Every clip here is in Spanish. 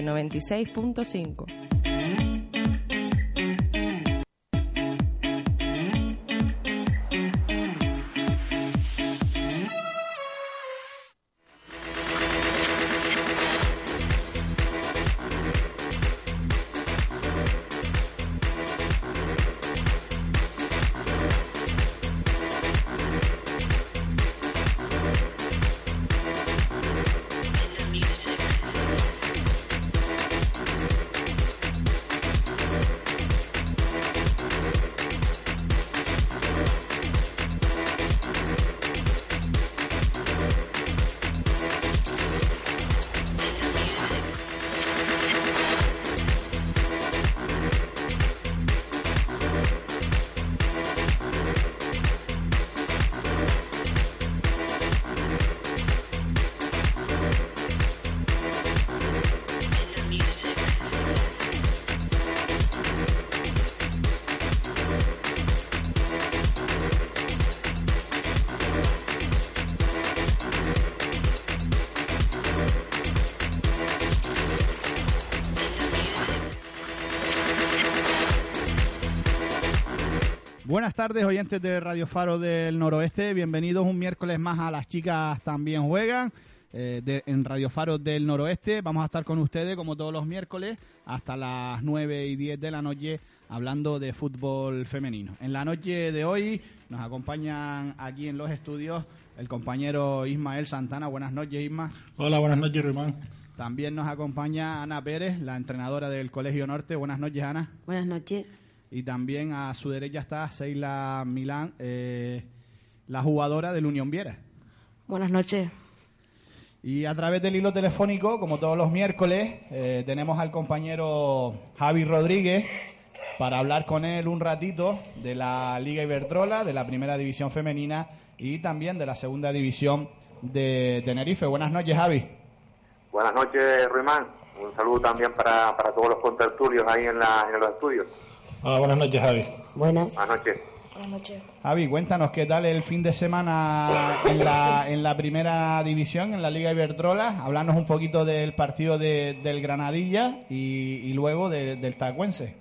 Noroeste 96.5. tardes, oyentes de Radio Faro del Noroeste. Bienvenidos un miércoles más a Las Chicas También Juegan. eh, de- en Radio Faro del Noroeste. Vamos a estar con ustedes como todos los miércoles hasta las 9 y 10 de la noche hablando de fútbol femenino. En la noche de hoy nos acompañan aquí en los estudios el compañero Ismael Santana. Buenas noches, Isma. Hola, buenas noches, Rimán. También nos acompaña Ana Pérez, la entrenadora del Colegio Norte. Buenas noches, Ana. Buenas noches. Y también a su derecha está Seila Milán, eh, la jugadora del Unión Viera. Buenas noches. Y a través del hilo telefónico, como todos los miércoles, eh, tenemos al compañero Javi Rodríguez para hablar con él un ratito de la Liga Iberdrola, de la Primera División Femenina y también de la Segunda División de Tenerife. Buenas noches, Javi. Buenas noches, Ruimán. Un saludo también para, para todos los contertulios ahí en, la, en los estudios. Hola, buenas noches, Javi. Buenas. Buenas noches. Buenas noches. Javi, cuéntanos qué tal el fin de semana en la, en la primera división, en la Liga Iberdrola. Hablarnos un poquito del partido de- del Granadilla y, y luego de- del Tacuense.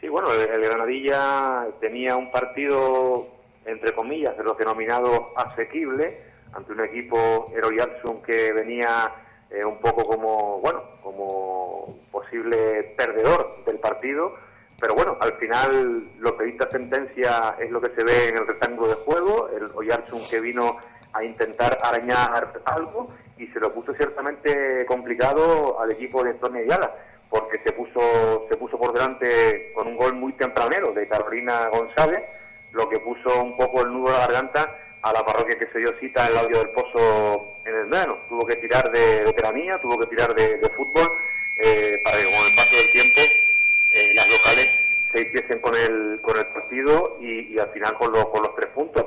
Sí, bueno, el, el Granadilla tenía un partido, entre comillas, de los denominados asequible, ante un equipo Eroyarsun que venía eh, un poco como, bueno, como posible perdedor del partido. Pero bueno, al final lo que dicta sentencia es lo que se ve en el rectángulo de juego, el Oyarzun que vino a intentar arañar algo y se lo puso ciertamente complicado al equipo de Tony Ayala, porque se puso, se puso por delante con un gol muy tempranero de Carolina González, lo que puso un poco el nudo a la garganta a la parroquia que se dio cita en el audio del pozo en el verano. Tuvo que tirar de veteranía, tuvo que tirar de, de fútbol eh, para que con el paso del tiempo eh, las locales se hiciesen con el, con el partido y, al final con los, con los tres puntos.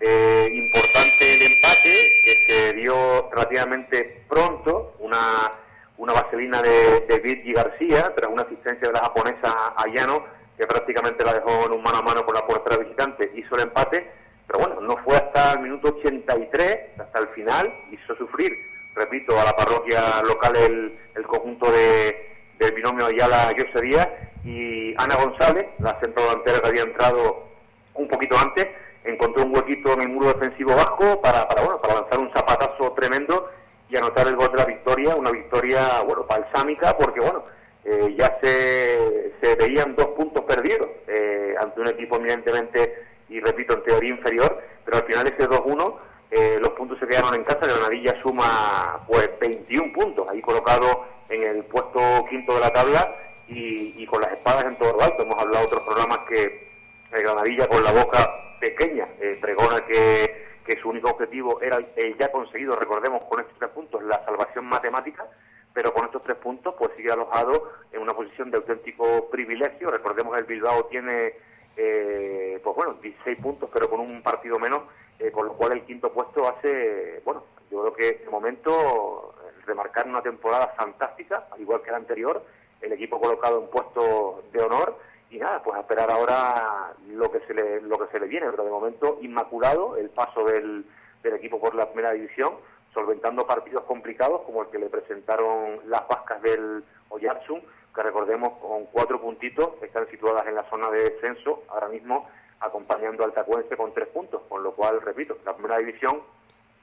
Eh, importante el empate que se dio relativamente pronto, una, una vaselina de, de Virgi García tras una asistencia de la japonesa Ayano que prácticamente la dejó en un mano a mano con la portera visitante, hizo el empate, pero bueno, no fue hasta el minuto 83, hasta el final, hizo sufrir, repito, a la parroquia local el, el conjunto de, del binomio Ayala Díaz y Ana González, la centro delantera que había entrado un poquito antes, encontró un huequito en el muro defensivo vasco para, para, bueno, para lanzar un zapatazo tremendo y anotar el gol de la victoria, una victoria bueno balsámica porque bueno eh, ya se, se veían dos puntos perdidos eh, ante un equipo eminentemente y repito en teoría inferior, pero al final ese 2-1 eh, los puntos se quedaron en casa, Granadilla suma pues 21 puntos, ahí colocado en el puesto quinto de la tabla y, con las espadas en todo lo alto. Hemos hablado de otros programas que el Granadilla con la boca pequeña eh, pregona que, que su único objetivo era el ya conseguido, recordemos, con estos tres puntos, la salvación matemática, pero con estos tres puntos pues sigue alojado en una posición de auténtico privilegio. Recordemos el Bilbao tiene eh, pues bueno, 16 puntos, pero con un partido menos, eh, con lo cual el quinto puesto hace, bueno, yo creo que de momento eh, remarcar una temporada fantástica, al igual que la anterior, el equipo colocado en puesto de honor y nada, pues esperar ahora lo que se le, lo que se le viene, pero de momento inmaculado el paso del, del equipo por la primera división, solventando partidos complicados como el que le presentaron las vascas del Oyarzún, que recordemos con cuatro puntitos están situadas en la zona de descenso ahora mismo acompañando al Tacuense con tres puntos, con lo cual, repito, la primera división,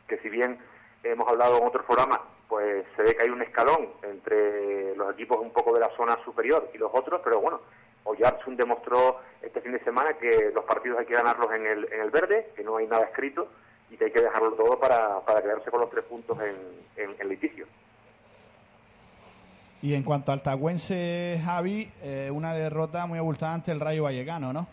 que si bien hemos hablado en otros programas, pues se ve que hay un escalón entre los equipos un poco de la zona superior y los otros, pero bueno, Oyarzún demostró este fin de semana que los partidos hay que ganarlos en el, en el verde, que no hay nada escrito y que hay que dejarlo todo para, quedarse con los tres puntos en, litigio. Y en cuanto al Tacuense, Javi, eh, una derrota muy abultada ante el Rayo Vallecano, ¿no?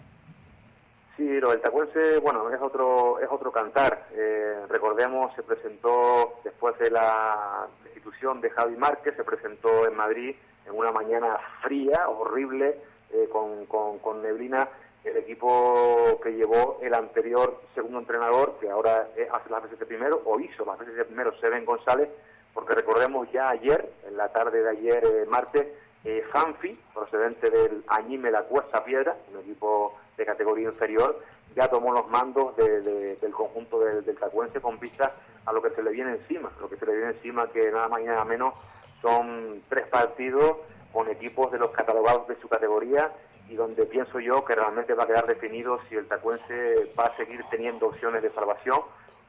Sí, lo del Tacuense, bueno, es otro, es otro cantar. Eh, recordemos, se presentó después de la destitución de Javi Márquez, se presentó en Madrid en una mañana fría, horrible, eh, con, con, neblina, el equipo que llevó el anterior segundo entrenador, que ahora hace las veces de primero, o hizo las veces de primero, Seven González, porque recordemos ya ayer, en la tarde de ayer, eh, martes, eh, Fanfi, procedente del Añime La Cuesta Piedra, un equipo de categoría inferior, ya tomó los mandos del conjunto del, del Tacuense con vista a lo que se le viene encima. Lo que se le viene encima, que nada más y nada menos, son tres partidos con equipos de los catalogados de su categoría y donde pienso yo que realmente va a quedar definido si el Tacuense va a seguir teniendo opciones de salvación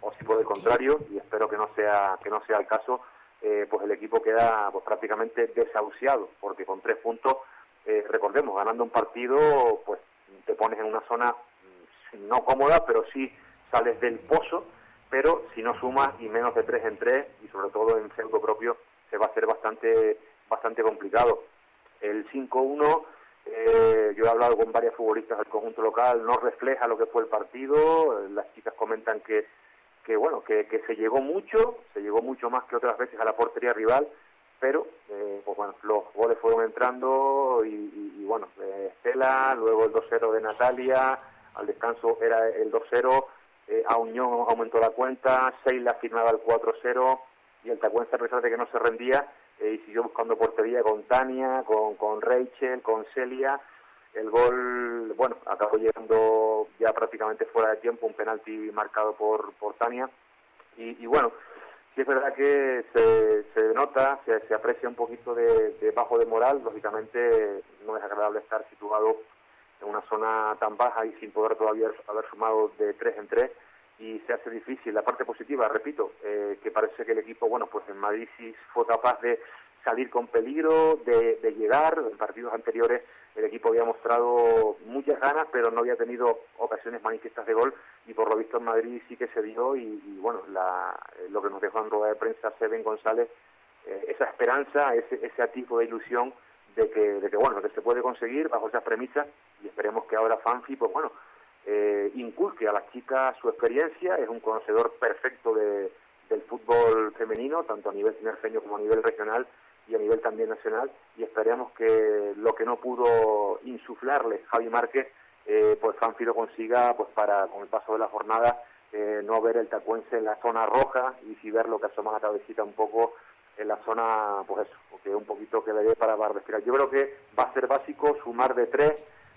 o si por el contrario, y espero que no sea, que no sea el caso, eh, pues el equipo queda pues, prácticamente desahuciado, porque con tres puntos, eh, recordemos, ganando un partido, pues te pones en una zona mm, no cómoda, pero sí sales del pozo, pero si no sumas y menos de tres en tres, y sobre todo en feudo propio, se va a hacer bastante, bastante complicado. El 5-1, eh, yo he hablado con varias futbolistas del conjunto local, no refleja lo que fue el partido, las chicas comentan que que bueno, que, se llegó mucho, se llegó mucho más que otras veces a la portería rival, pero eh, pues bueno, los goles fueron entrando y, bueno, eh, Estela, luego el 2-0 de Natalia, al descanso era el 2-0, eh, a Unión aumentó la cuenta, Seila firmaba el 4-0 y el Tacuense a pesar de que no se rendía eh, y siguió buscando portería con Tania, con, con Rachel, con Celia, el gol, bueno, acabó llegando ya prácticamente fuera de tiempo, un penalti marcado por, por Tania. Y, bueno, sí es verdad que se, se nota, se, aprecia un poquito de, bajo de moral. Lógicamente, no es agradable estar situado en una zona tan baja y sin poder todavía haber sumado de tres en tres y se hace difícil. La parte positiva, repito, eh, que parece que el equipo, bueno, pues en Madrid sí fue capaz de salir con peligro, de, de llegar. En partidos anteriores el equipo había mostrado muchas ganas, pero no había tenido ocasiones manifiestas de gol y por lo visto en Madrid sí que se dio y, bueno, la, eh, lo que nos dejó en rueda de prensa Seven González, eh, esa esperanza, ese, ese atisbo de ilusión de que, de que, bueno, que se puede conseguir bajo esas premisas y esperemos que ahora Fanfi, pues bueno, eh, inculque a las chicas su experiencia, es un conocedor perfecto de, del fútbol femenino, tanto a nivel tinerfeño como a nivel regional, y a nivel también nacional y esperemos que lo que no pudo insuflarle Javi Márquez eh, pues Fanfi lo consiga pues para con el paso de la jornada eh, no ver el tacuense en la zona roja y si ver lo que asoma la cabecita un poco en la zona pues eso porque un poquito que le dé para, respirar. Yo creo que va a ser básico sumar de tres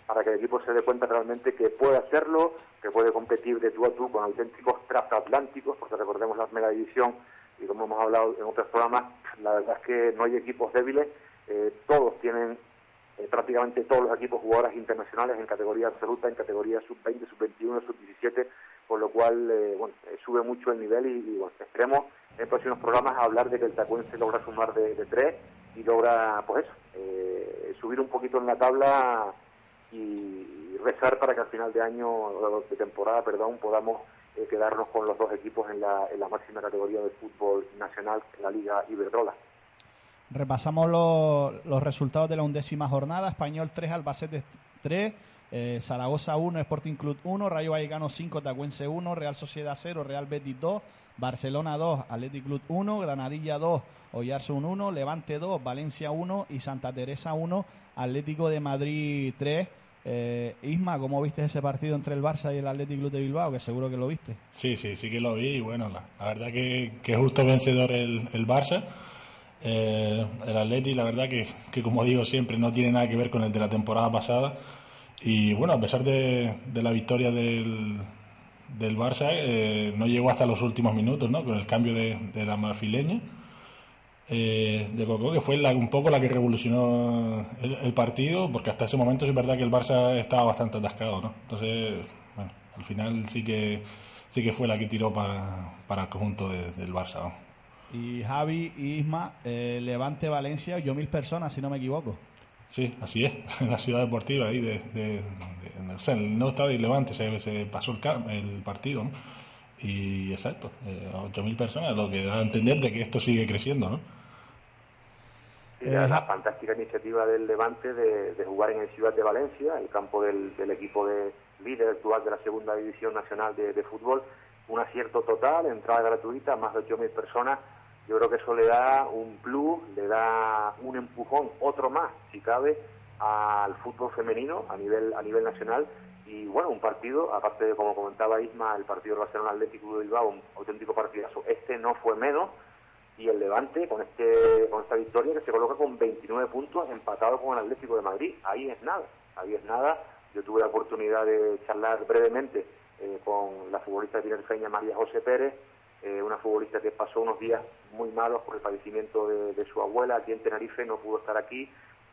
para que el equipo se dé cuenta realmente que puede hacerlo, que puede competir de tú a tú con auténticos transatlánticos, porque recordemos la mega división y como hemos hablado en otros programas, la verdad es que no hay equipos débiles, eh, todos tienen, eh, prácticamente todos los equipos jugadoras internacionales en categoría absoluta, en categoría sub-20, sub-21, sub-17, con lo cual, eh, bueno, sube mucho el nivel y, bueno, esperemos en próximos programas hablar de que el Tacuense logra sumar de, tres y logra, pues eso, subir un poquito en la tabla y rezar para que al final de año, de temporada, perdón, podamos eh, quedarnos con los dos equipos en la, en la máxima categoría de fútbol nacional, en la Liga Iberdrola. Repasamos los, los resultados de la undécima jornada. Español 3, Albacete 3, eh, Zaragoza 1, Sporting Club 1, Rayo Vallecano 5, Tacuense 1, Real Sociedad 0, Real Betis 2, Barcelona 2, Athletic Club 1, Granadilla 2, Oyarson 1, Levante 2, Valencia 1 y Santa Teresa 1, Atlético de Madrid 3. Eh, Isma, ¿cómo viste ese partido entre el Barça y el Athletic Club de Bilbao? Que seguro que lo viste. Sí, sí, sí que lo vi. Y bueno, la, verdad que, que justo vencedor el, Barça. Eh, el Athletic, la verdad que, que, como digo siempre, no tiene nada que ver con el de la temporada pasada. Y bueno, a pesar de, de la victoria del, del Barça eh, no llegó hasta los últimos minutos, ¿no? Con el cambio de, de la marfileña eh, de Coco, que fue la, un poco la que revolucionó el, partido, porque hasta ese momento es verdad que el Barça estaba bastante atascado, ¿no? Entonces, bueno, al final sí que sí que fue la que tiró para, para el conjunto del Barça. Y Javi y Isma, eh, Levante Valencia, yo mil personas, si no me equivoco. Sí, así es, en la ciudad deportiva, ahí de, de, o sea, en el nuevo estadio de Levante se, se pasó el, el partido, ¿no? Y exacto, eh, 8.000 personas, lo que da a entender de que esto sigue creciendo, ¿no? La fantástica iniciativa del Levante de, jugar en el Ciudad de Valencia, el campo del, equipo de líder actual de la Segunda División Nacional de, Fútbol. Un acierto total, entrada gratuita, más de 8.000 personas. Yo creo que eso le da un plus, le da un empujón, otro más, si cabe, al fútbol femenino a nivel, a nivel nacional. Y bueno, un partido, aparte de como comentaba Isma, el partido del Barcelona Atlético de Bilbao, un auténtico partidazo. Este no fue menos y el Levante con este con esta victoria que se coloca con 29 puntos empatado con el Atlético de Madrid. Ahí es nada ahí es nada. Yo tuve la oportunidad de charlar brevemente eh, con la futbolista tinerfeña María José Pérez eh, una futbolista que pasó unos días muy malos por el padecimiento de, su abuela aquí en Tenerife no pudo estar aquí.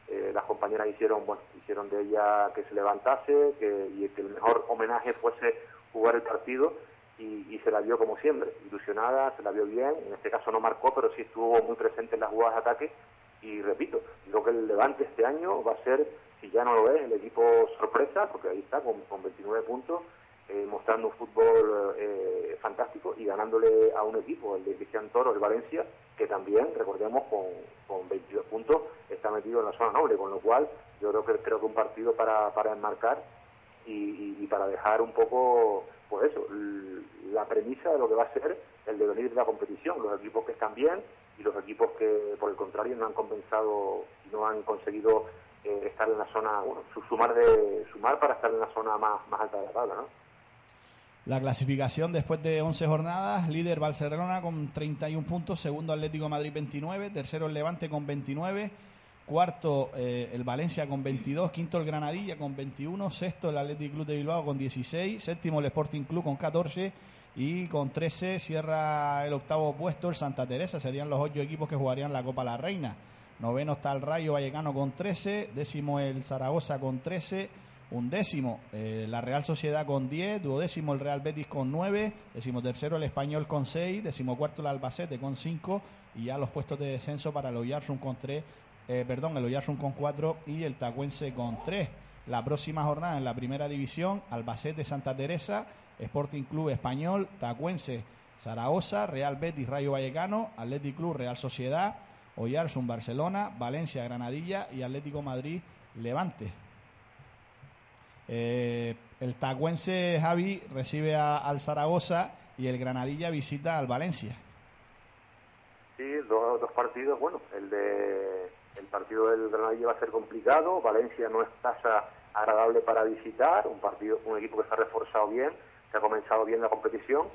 Eh, las compañeras hicieron bueno hicieron de ella que se levantase que, y que el mejor homenaje fuese jugar el partido y, se la vio como siempre, ilusionada, se la vio bien, en este caso no marcó, pero sí estuvo muy presente en las jugadas de ataque. Y repito, creo que el Levante este año va a ser, si ya no lo es, el equipo sorpresa, porque ahí está con, 29 puntos, eh, mostrando un fútbol eh, fantástico y ganándole a un equipo, el de Cristian Toro, el Valencia, que también, recordemos, con, con 22 puntos está metido en la zona noble, con lo cual yo creo que creo que un partido para, para enmarcar y para dejar un poco pues eso, la premisa de lo que va a ser el devenir de la competición, los equipos que están bien y los equipos que por el contrario no han compensado no han conseguido eh, estar en la zona, bueno, sumar de sumar para estar en la zona más, más alta de la tabla, ¿no? La clasificación después de 11 jornadas, líder Barcelona con 31 puntos, segundo Atlético Madrid 29, tercero el Levante con 29, Cuarto, eh, el Valencia con 22. Quinto, el Granadilla con 21. Sexto, el Athletic Club de Bilbao con 16. Séptimo, el Sporting Club con 14. Y con 13 cierra el octavo puesto el Santa Teresa. Serían los ocho equipos que jugarían la Copa La Reina. Noveno está el Rayo Vallecano con 13. Décimo el Zaragoza con 13. Undécimo eh, la Real Sociedad con 10. Duodécimo el Real Betis con 9. Décimo tercero el Español con 6. Décimo cuarto el Albacete con 5. Y ya los puestos de descenso para el Oyarzún con 3 eh, perdón, el Oyarzún con 4 y el Tacuense con 3. La próxima jornada en la primera división, Albacete Santa Teresa, Sporting Club Español, Tacuense Zaragoza, Real Betis Rayo Vallecano, Athletic Club Real Sociedad, Oyarzún Barcelona, Valencia Granadilla y Atlético Madrid Levante. Eh, el Tacuense Javi recibe al Zaragoza y el Granadilla visita al Valencia. Sí, dos, dos partidos. Bueno, el de partido del Granadilla va a ser complicado, Valencia no es tasa agradable para visitar, un partido, un equipo que se ha reforzado bien, se ha comenzado bien la competición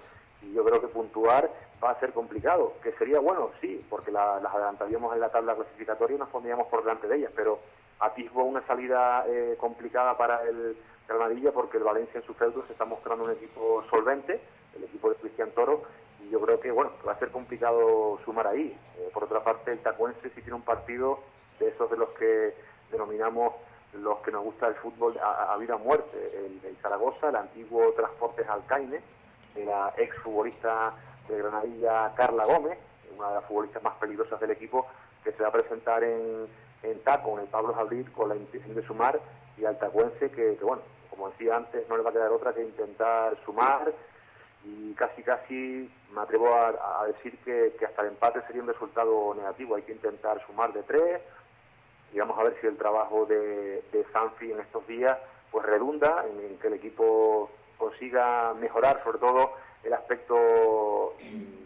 y yo creo que puntuar va a ser complicado, que sería bueno, sí, porque las adelantaríamos en la tabla clasificatoria y nos pondríamos por delante de ellas, pero atisbo una salida eh, complicada para el Granadilla porque el Valencia en su feudo se está mostrando un equipo solvente, el equipo de Cristian Toro, y yo creo que bueno va a ser complicado sumar ahí. Eh, por otra parte, el Tacuense sí tiene un partido de esos de los que denominamos los que nos gusta el fútbol a, vida o muerte. El, Zaragoza, el antiguo Transportes Alcaine, de la ex futbolista de Granadilla Carla Gómez, una de las futbolistas más peligrosas del equipo, que se va a presentar en, en Taco, en el Pablo Javier, con la intención de sumar, y al Tacuense que, que, bueno, como decía antes, no le va a quedar otra que intentar sumar, y casi casi me atrevo a, decir que, que, hasta el empate sería un resultado negativo. Hay que intentar sumar de tres y vamos a ver si el trabajo de, de Sanfi en estos días pues redunda en, que el equipo consiga mejorar sobre todo el aspecto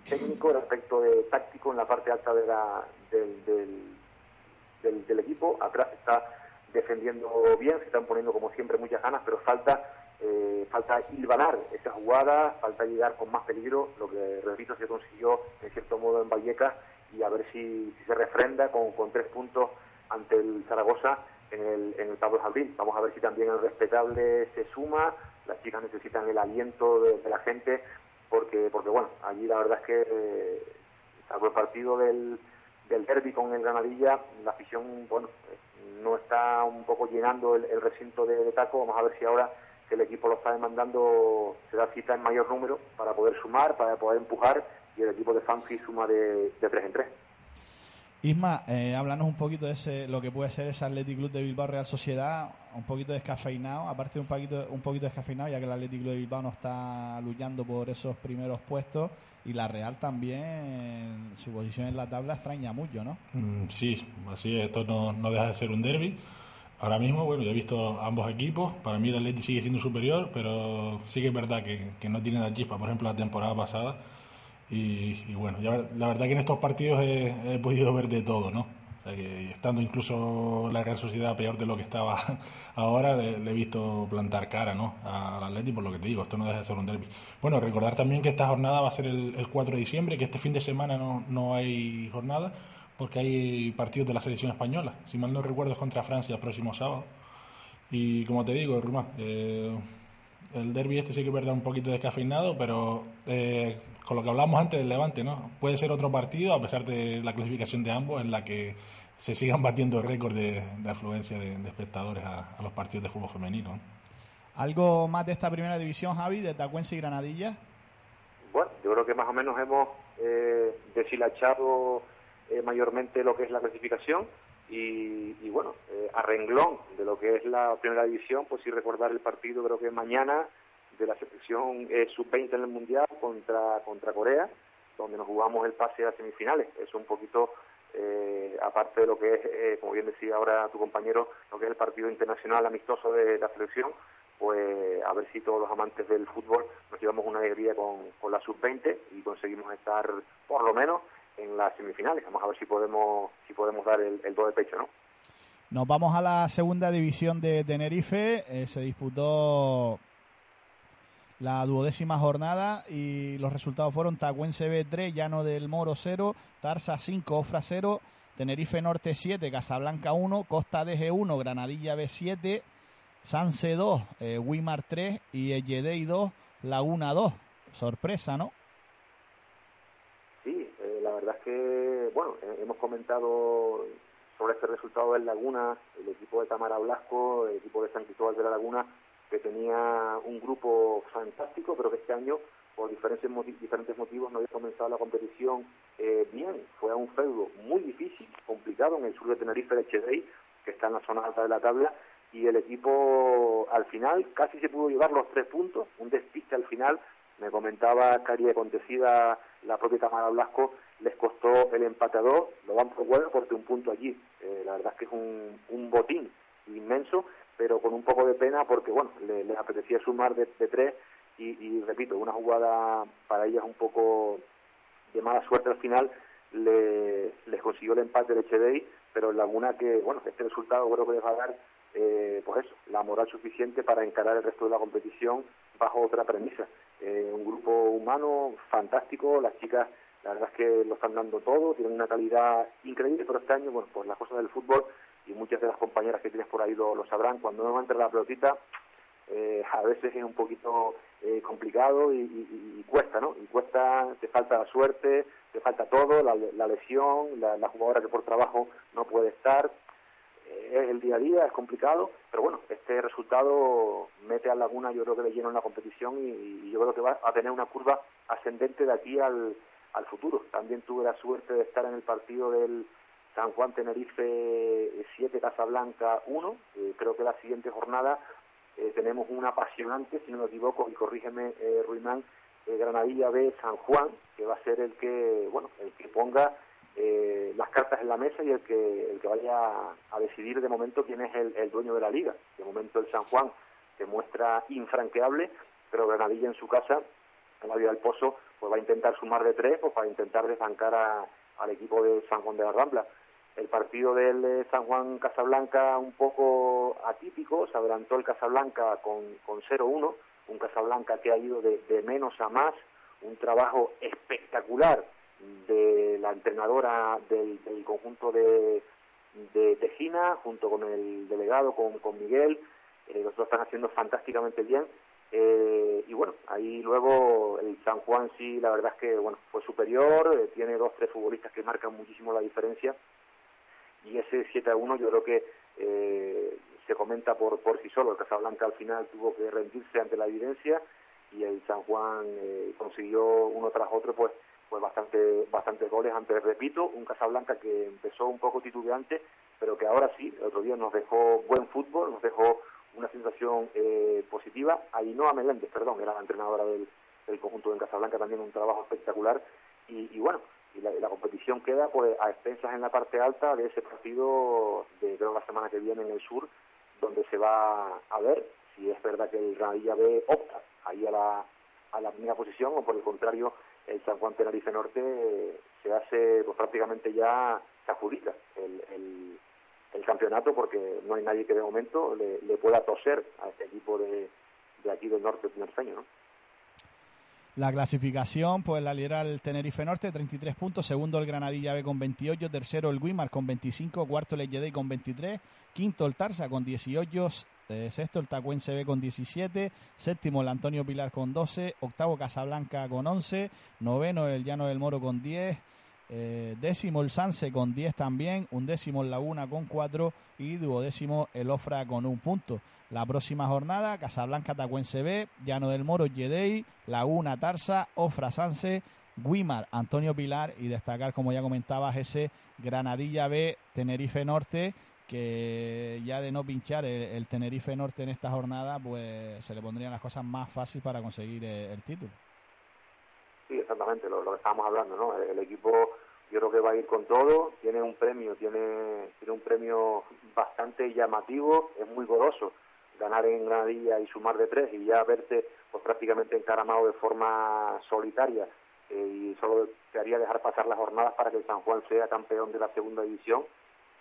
técnico, el aspecto de táctico en la parte alta de la, del, del, del, equipo. Atrás está defendiendo bien, se están poniendo como siempre muchas ganas, pero falta eh, falta hilvanar esa jugada, falta llegar con más peligro, lo que repito se consiguió en cierto modo en Vallecas y a ver si, se refrenda con, con tres puntos ante el Zaragoza en el, en el Pablo Jabril. Vamos a ver si también el respetable se suma las chicas necesitan el aliento de, la gente, porque, porque bueno, allí la verdad es que, eh, salvo el partido del, del derby con el Granadilla, la afición, bueno, no está un poco llenando el, recinto de, taco. Vamos a ver si ahora que el equipo lo está demandando se da cita en mayor número para poder sumar, para poder empujar y el equipo de Fanfi suma de, de tres en tres. Isma, eh, háblanos un poquito de ese, lo que puede ser ese Athletic Club de Bilbao Real Sociedad, un poquito descafeinado, aparte un poquito, un poquito descafeinado, ya que el Athletic Club de Bilbao no está luchando por esos primeros puestos y la Real también, su posición en la tabla extraña mucho, ¿no? Mm, sí, así esto no, no deja de ser un derby. Ahora mismo, bueno, yo he visto ambos equipos. Para mí el Athletic sigue siendo superior, pero sí que es verdad que, que no tiene la chispa. Por ejemplo, la temporada pasada y, bueno, la verdad que en estos partidos he, podido ver de todo, ¿no? estando incluso la Real Sociedad peor de lo que estaba ahora, le, he visto plantar cara, ¿no? Al Atleti, por lo que te digo, esto no deja de ser un derby. Bueno, recordar también que esta jornada va a ser el, 4 de diciembre, que este fin de semana no, no hay jornada, porque hay partidos de la selección española. Si mal no recuerdo, es contra Francia el próximo sábado. Y como te digo, Ruma, eh, el derby este sí que verdad un poquito descafeinado, pero eh, con lo que hablamos antes del Levante, ¿no? Puede ser otro partido, a pesar de la clasificación de ambos, en la que se sigan batiendo récord de, de, afluencia de, espectadores a, los partidos de fútbol femenino. ¿Algo más de esta primera división, Javi, de Tacuense y Granadilla? Bueno, yo creo que más o menos hemos eh, deshilachado eh, mayormente lo que es la clasificación y, bueno, eh, a renglón de lo que es la primera división, pues sí recordar el partido, creo que mañana, de la selección eh, sub-20 en el Mundial contra, contra Corea, donde nos jugamos el pase a semifinales. Es un poquito, eh, aparte de lo que es, eh, como bien decía ahora tu compañero, lo que es el partido internacional amistoso de la selección, pues a ver si todos los amantes del fútbol nos llevamos una alegría con, con la sub-20 y conseguimos estar por lo menos en las semifinales. Vamos a ver si podemos si podemos dar el, el de pecho, ¿no? Nos vamos a la segunda división de Tenerife. Eh, se disputó la duodécima jornada y los resultados fueron Tacuense B 3, Llano del Moro 0, Tarsa 5, Ofra 0, Tenerife Norte 7, Casablanca 1, Costa DG 1, Granadilla B 7, Sanse 2, eh, Wimar 3 y Yedei 2, Laguna 2. Sorpresa, ¿no? verdad es que, bueno, hemos comentado sobre este resultado del Laguna, el equipo de Tamara Blasco, el equipo de San Cristóbal de la Laguna, que tenía un grupo fantástico, pero que este año, por diferentes, diferentes motivos, no había comenzado la competición eh, bien. Fue a un feudo muy difícil, complicado, en el sur de Tenerife, de Chedey, que está en la zona alta de la tabla, y el equipo al final casi se pudo llevar los tres puntos, un despiste al final, me comentaba Cari Acontecida, la propia Tamara Blasco, les costó el dos, lo van por bueno porque un punto allí, eh, la verdad es que es un, un botín inmenso, pero con un poco de pena porque, bueno, les, apetecía sumar de, tres y, repito, una jugada para ellas un poco de mala suerte al final, le, les consiguió el empate de HDI, pero Laguna que, bueno, este resultado creo que les va a dar, eh, pues eso, la moral suficiente para encarar el resto de la competición bajo otra premisa. Eh, un grupo humano fantástico, las chicas la verdad es que lo están dando todo, tienen una calidad increíble, pero este año, bueno, pues las cosas del fútbol, y muchas de las compañeras que tienes por ahí lo, sabrán, cuando no entra la pelotita, eh, a veces es un poquito eh, complicado y, cuesta, ¿no? Y cuesta, te falta la suerte, te falta todo, la, lesión, la, jugadora que por trabajo no puede estar, eh, el día a día, es complicado, pero bueno, este resultado mete a Laguna, yo creo que le llena en la competición y, yo creo que va a tener una curva ascendente de aquí al, al futuro. También tuve la suerte de estar en el partido del San Juan Tenerife 7 Casablanca 1. Eh, creo que la siguiente jornada eh, tenemos un apasionante, si no me equivoco, y corrígeme eh, Ruimán, eh, Granadilla B San Juan, que va a ser el que, bueno, el que ponga las cartas en la mesa y el que, el que vaya a decidir de momento quién es el, dueño de la liga. De momento el San Juan se muestra infranqueable, pero Granadilla en su casa, en la Vía del Pozo, pues va a intentar sumar de tres pues para intentar desancar al equipo de San Juan de la Rambla. El partido del eh, San Juan Casablanca un poco atípico, se adelantó el Casablanca con, con 0-1, un Casablanca que ha ido de, menos a más, un trabajo espectacular de la entrenadora del, conjunto de, de Tejina, junto con el delegado, con, con Miguel, eh, los dos están haciendo fantásticamente bien Eh, y bueno, ahí luego el San Juan sí, la verdad es que bueno fue superior, eh, tiene dos, tres futbolistas que marcan muchísimo la diferencia y ese 7 a 1 yo creo que eh, se comenta por, por sí solo. El Casablanca al final tuvo que rendirse ante la evidencia y el San Juan eh, consiguió uno tras otro pues pues bastante bastantes goles. Antes repito un Casablanca que empezó un poco titubeante pero que ahora sí el otro día nos dejó buen fútbol nos dejó una sensación eh, positiva. Ainhoa Meléndez perdón era la entrenadora del, del conjunto de Casablanca también un trabajo espectacular. Y, y bueno y la, competición queda pues a expensas en la parte alta de ese partido de creo la semana que viene en el sur donde se va a ver si es verdad que el Granadilla B opta ahí a la, a la primera posición o por el contrario el San Juan Tenerife Norte eh, se hace pues prácticamente ya se adjudica el, el, el, campeonato porque no hay nadie que de momento le, le pueda toser a este equipo de, de aquí del norte tinerfeño, ¿no? La clasificación, pues la lidera el Tenerife Norte, 33 puntos. Segundo el Granadilla B con 28. Tercero el Guimar con 25. Cuarto el Ejedey con 23. Quinto el Tarsa con 18. Eh, sexto el Tacuense B con 17. Séptimo el Antonio Pilar con 12. Octavo Casablanca con 11. Noveno el Llano del Moro con 10. Eh, décimo el Sanse con 10 también. Undécimo el Laguna con 4. Y duodécimo el Ofra con un punto. La próxima jornada, Casablanca Tacuense B, Llano del Moro, Yedei, Laguna Tarsa, Ofra Sanse, Guimar, Antonio Pilar y destacar, como ya comentabas, ese Granadilla B, Tenerife Norte, que ya de no pinchar el, Tenerife Norte en esta jornada, pues se le pondrían las cosas más fáciles para conseguir el, el título. Lo, que estábamos hablando, ¿no? El, equipo yo creo que va a ir con todo, tiene un premio, tiene, tiene un premio bastante llamativo, es muy goloso ganar en Granadilla y sumar de tres y ya verte pues prácticamente encaramado de forma solitaria eh, y solo te haría dejar pasar las jornadas para que el San Juan sea campeón de la segunda división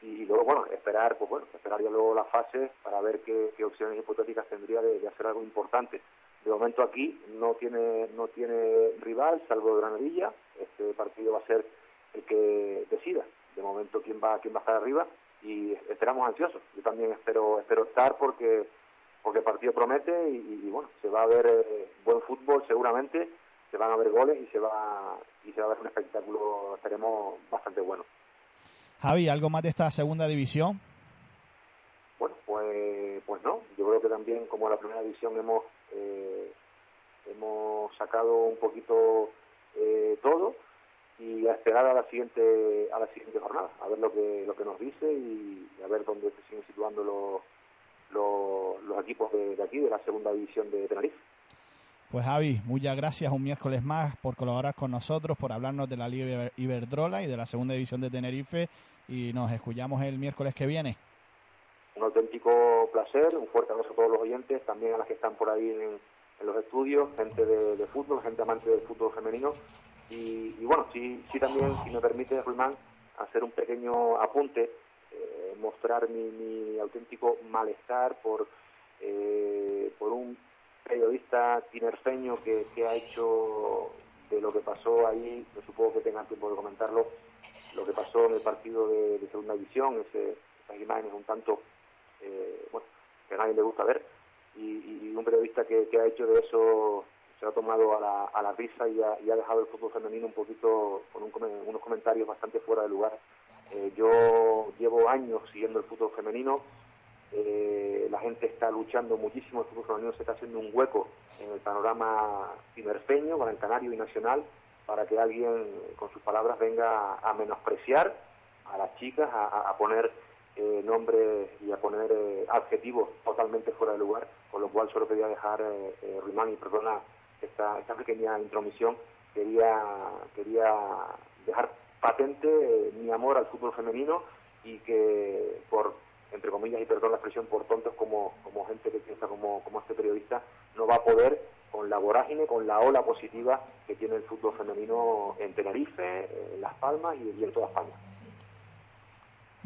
y, luego bueno esperar pues bueno esperar ya luego la fase para ver qué, qué opciones hipotéticas tendría de, hacer algo importante de momento aquí no tiene no tiene rival salvo Granadilla. Este partido va a ser el que decida. De momento quién va quién va a estar arriba. Y esperamos ansiosos. Yo también espero espero estar porque porque el partido promete y, bueno, se va a ver eh, buen fútbol seguramente, se van a ver goles y se va y se va a ver un espectáculo, esperemos, bastante bueno. Javi, ¿algo más de esta segunda división? Bueno, pues, pues no, yo como la primera división hemos eh, hemos sacado un poquito eh, todo y a esperar a la siguiente a la siguiente jornada, a ver lo que lo que nos dice y a ver dónde se siguen situando los los, los equipos de, de, aquí, de la segunda división de Tenerife. Pues Javi, muchas gracias un miércoles más por colaborar con nosotros, por hablarnos de la Liga Iberdrola y de la segunda división de Tenerife y nos escuchamos el miércoles que viene. Auténtico placer, un fuerte abrazo a todos los oyentes, también a las que están por ahí en, en los estudios, gente de, de, fútbol, gente amante del fútbol femenino. Y, y bueno, sí, sí también, si me permite, Ruimán, hacer un pequeño apunte eh, mostrar mi, mi, auténtico malestar por, eh, por un periodista tinerfeño que, que, ha hecho de lo que pasó ahí, me supongo que tengan tiempo de comentarlo, lo que pasó en el partido de, de segunda división, ese, esas imágenes un tanto, eh, bueno, que a nadie le gusta ver, y, un periodista que, ha hecho de eso, se ha tomado a la, a la risa y ha, y ha dejado el fútbol femenino un poquito con un, unos comentarios bastante fuera de lugar. Eh, yo llevo años siguiendo el fútbol femenino, eh, la gente está luchando muchísimo, el fútbol femenino se está haciendo un hueco en el panorama cimerfeño, gran canario y nacional, para que alguien con sus palabras venga a menospreciar a las chicas, a poner eh, nombres y a poner eh, adjetivos totalmente fuera de lugar, con lo cual solo quería dejar, eh, eh, Rimán, y perdona esta, esta pequeña intromisión, quería, quería dejar patente eh, mi amor al fútbol femenino y que por entre comillas y perdón la expresión por tontos como, como gente que piensa como, como este periodista no va a poder con la vorágine, con la ola positiva que tiene el fútbol femenino en Tenerife, en Las Palmas y en toda España.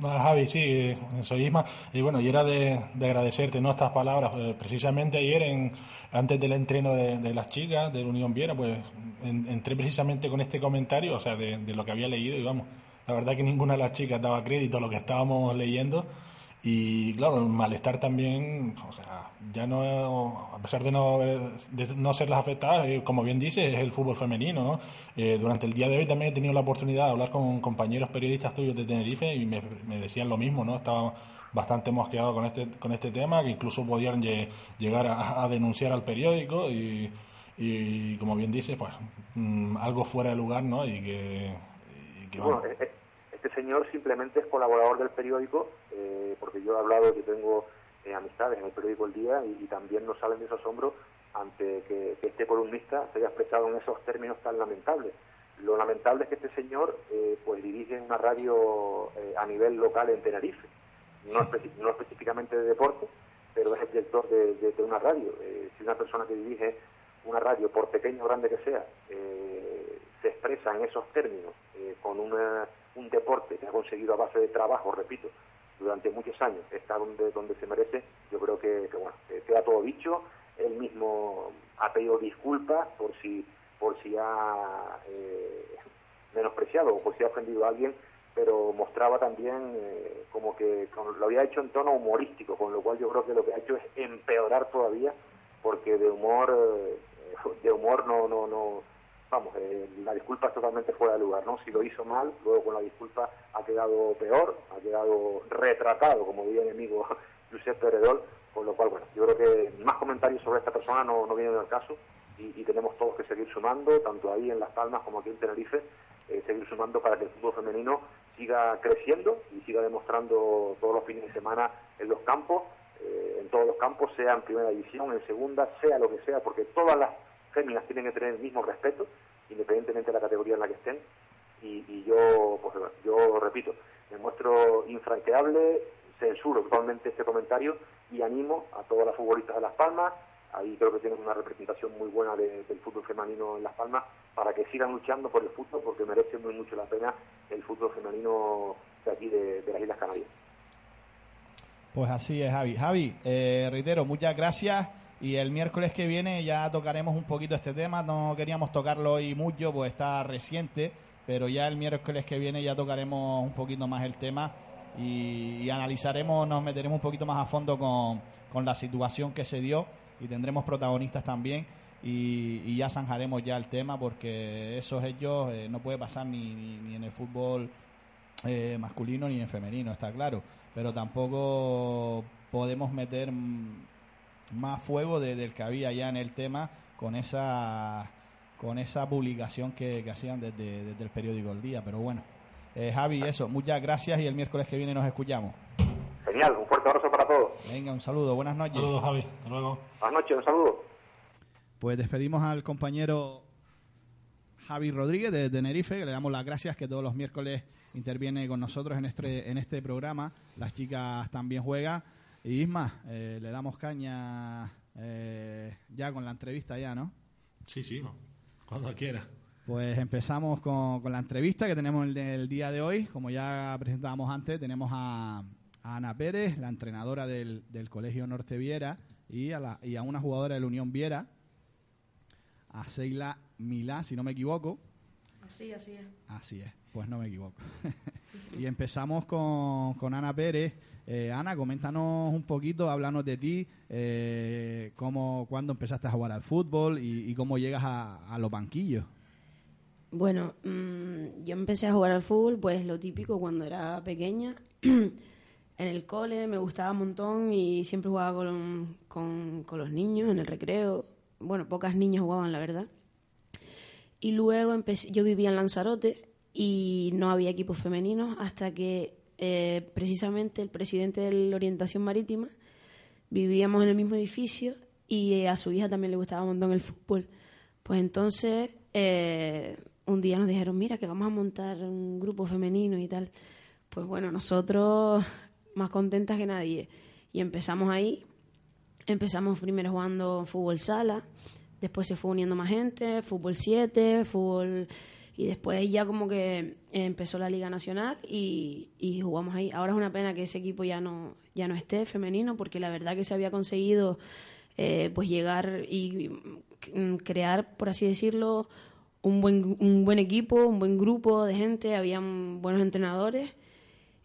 Javi, sí, soy Isma. Y bueno, y era de, de agradecerte ¿no? estas palabras. Eh, precisamente ayer, en, antes del entreno de, las chicas de la Unión Viera, pues en, entré precisamente con este comentario, o sea, de, lo que había leído. Y vamos, la verdad que ninguna de las chicas daba crédito a lo que estábamos leyendo. Y claro, el malestar también, o sea, ya no, a pesar de no, de no ser las afectadas, eh, como bien dice, es el fútbol femenino, ¿no? Eh, durante el día de hoy también he tenido la oportunidad de hablar con compañeros periodistas tuyos de Tenerife y me, me decían lo mismo, ¿no? Estaba bastante mosqueado con este, con este tema, que incluso podían llegar a, denunciar al periódico y, y, como bien dice, pues mm, algo fuera de lugar, ¿no? Y que, bueno, e, e, este señor simplemente es colaborador del periódico, eh, porque yo he hablado que tengo eh, amistades en el periódico El Día y, también nos salen de esos hombros ante que, este columnista se haya expresado en esos términos tan lamentables. Lo lamentable es que este señor eh, pues dirige una radio a nivel local en Tenerife no, no específicamente de deporte, pero es el director de, una radio. Eh, si una persona que dirige una radio, por pequeño o grande que sea, eh, se expresa en esos términos eh, con un deporte que ha conseguido a base de trabajo, repito, durante muchos años, está donde, donde se merece, yo creo que, bueno, queda todo dicho. Él mismo ha pedido disculpas por si, por si ha menospreciado o por si ha ofendido a alguien pero mostraba también eh, como que lo había hecho en tono humorístico, con lo cual yo creo que lo que ha hecho es empeorar todavía, porque de humor, eh, de humor no, no, no, vamos, eh, la disculpa es totalmente fuera de lugar, ¿no? Si lo hizo mal, luego con la disculpa ha quedado peor, ha quedado retratado, como diría mi amigo Giuseppe Heredol, con lo cual, bueno, yo creo que más comentarios sobre esta persona no, no vienen al caso y, tenemos todos que seguir sumando, tanto ahí en Las Palmas como aquí en Tenerife, seguir sumando para que el fútbol femenino siga creciendo y siga demostrando todos los fines de semana en los campos, eh, en todos los campos, sea en primera división, en segunda, sea lo que sea, porque todas las féminas tienen que tener el mismo respeto, independientemente de la categoría en la que estén. Y, yo, pues, yo repito, me muestro infranqueable, censuro totalmente este comentario y animo a todas las futbolistas de Las Palmas, ahí creo que tienen una representación muy buena del fútbol femenino en Las Palmas, para que sigan luchando por el fútbol, porque merece muy mucho la pena el fútbol femenino de aquí, de, las Islas Canarias. Pues así es, Javi. Javi, eh, reitero, muchas gracias. Y el miércoles que viene ya tocaremos un poquito este tema. No queríamos tocarlo hoy mucho, pues está reciente. Pero ya el miércoles que viene ya tocaremos un poquito más el tema y, analizaremos, nos meteremos un poquito más a fondo con, con la situación que se dio y tendremos protagonistas también y, ya zanjaremos ya el tema porque esos hechos eh, no puede pasar ni, ni, en el fútbol eh, masculino ni en femenino, está claro, pero tampoco podemos meter más fuego de, del que había ya en el tema con esa con esa publicación que, hacían desde, desde, el periódico El Día, pero bueno. Eh, Javi, eso, muchas gracias y el miércoles que viene nos escuchamos. Genial, un fuerte abrazo para todos. Venga, un saludo, buenas noches. Saludos, Javi, hasta luego. Buenas noches, un saludo. Pues despedimos al compañero Javi Rodríguez de Tenerife, que le damos las gracias que todos los miércoles interviene con nosotros en este, en este programa. Las chicas también juegan. Y Isma, eh, le damos caña eh, ya con la entrevista ya, ¿no? Sí, sí, cuando quiera. Pues empezamos con, la entrevista que tenemos el, el, día de hoy. Como ya presentábamos antes, tenemos a, Ana Pérez, la entrenadora del, del Colegio Norte Viera, y a, la, y a una jugadora de la Unión Viera, a Seila Milá, si no me equivoco. Así, así es. Así es, pues no me equivoco. y empezamos con, con Ana Pérez. Eh, Ana, coméntanos un poquito, háblanos de ti, eh, cómo, cuándo empezaste a jugar al fútbol y, cómo llegas a, los banquillos. Bueno, mm, yo empecé a jugar al fútbol, pues lo típico cuando era pequeña. en el cole me gustaba un montón y siempre jugaba con, con, con los niños en el recreo bueno, pocas niñas jugaban, la verdad. Y luego empecé, yo vivía en Lanzarote y no había equipos femeninos hasta que eh, precisamente el presidente de la orientación marítima vivíamos en el mismo edificio y a su hija también le gustaba un montón el fútbol. Pues entonces eh, un día nos dijeron, mira, que vamos a montar un grupo femenino y tal. Pues bueno, nosotros más contentas que nadie. Y empezamos ahí Empezamos primero jugando fútbol sala, después se fue uniendo más gente, fútbol 7, fútbol... Y después ya como que empezó la Liga Nacional y, jugamos ahí. Ahora es una pena que ese equipo ya no, ya no esté femenino porque la verdad que se había conseguido eh, pues llegar y crear, por así decirlo, un buen, un buen equipo, un buen grupo de gente, habían buenos entrenadores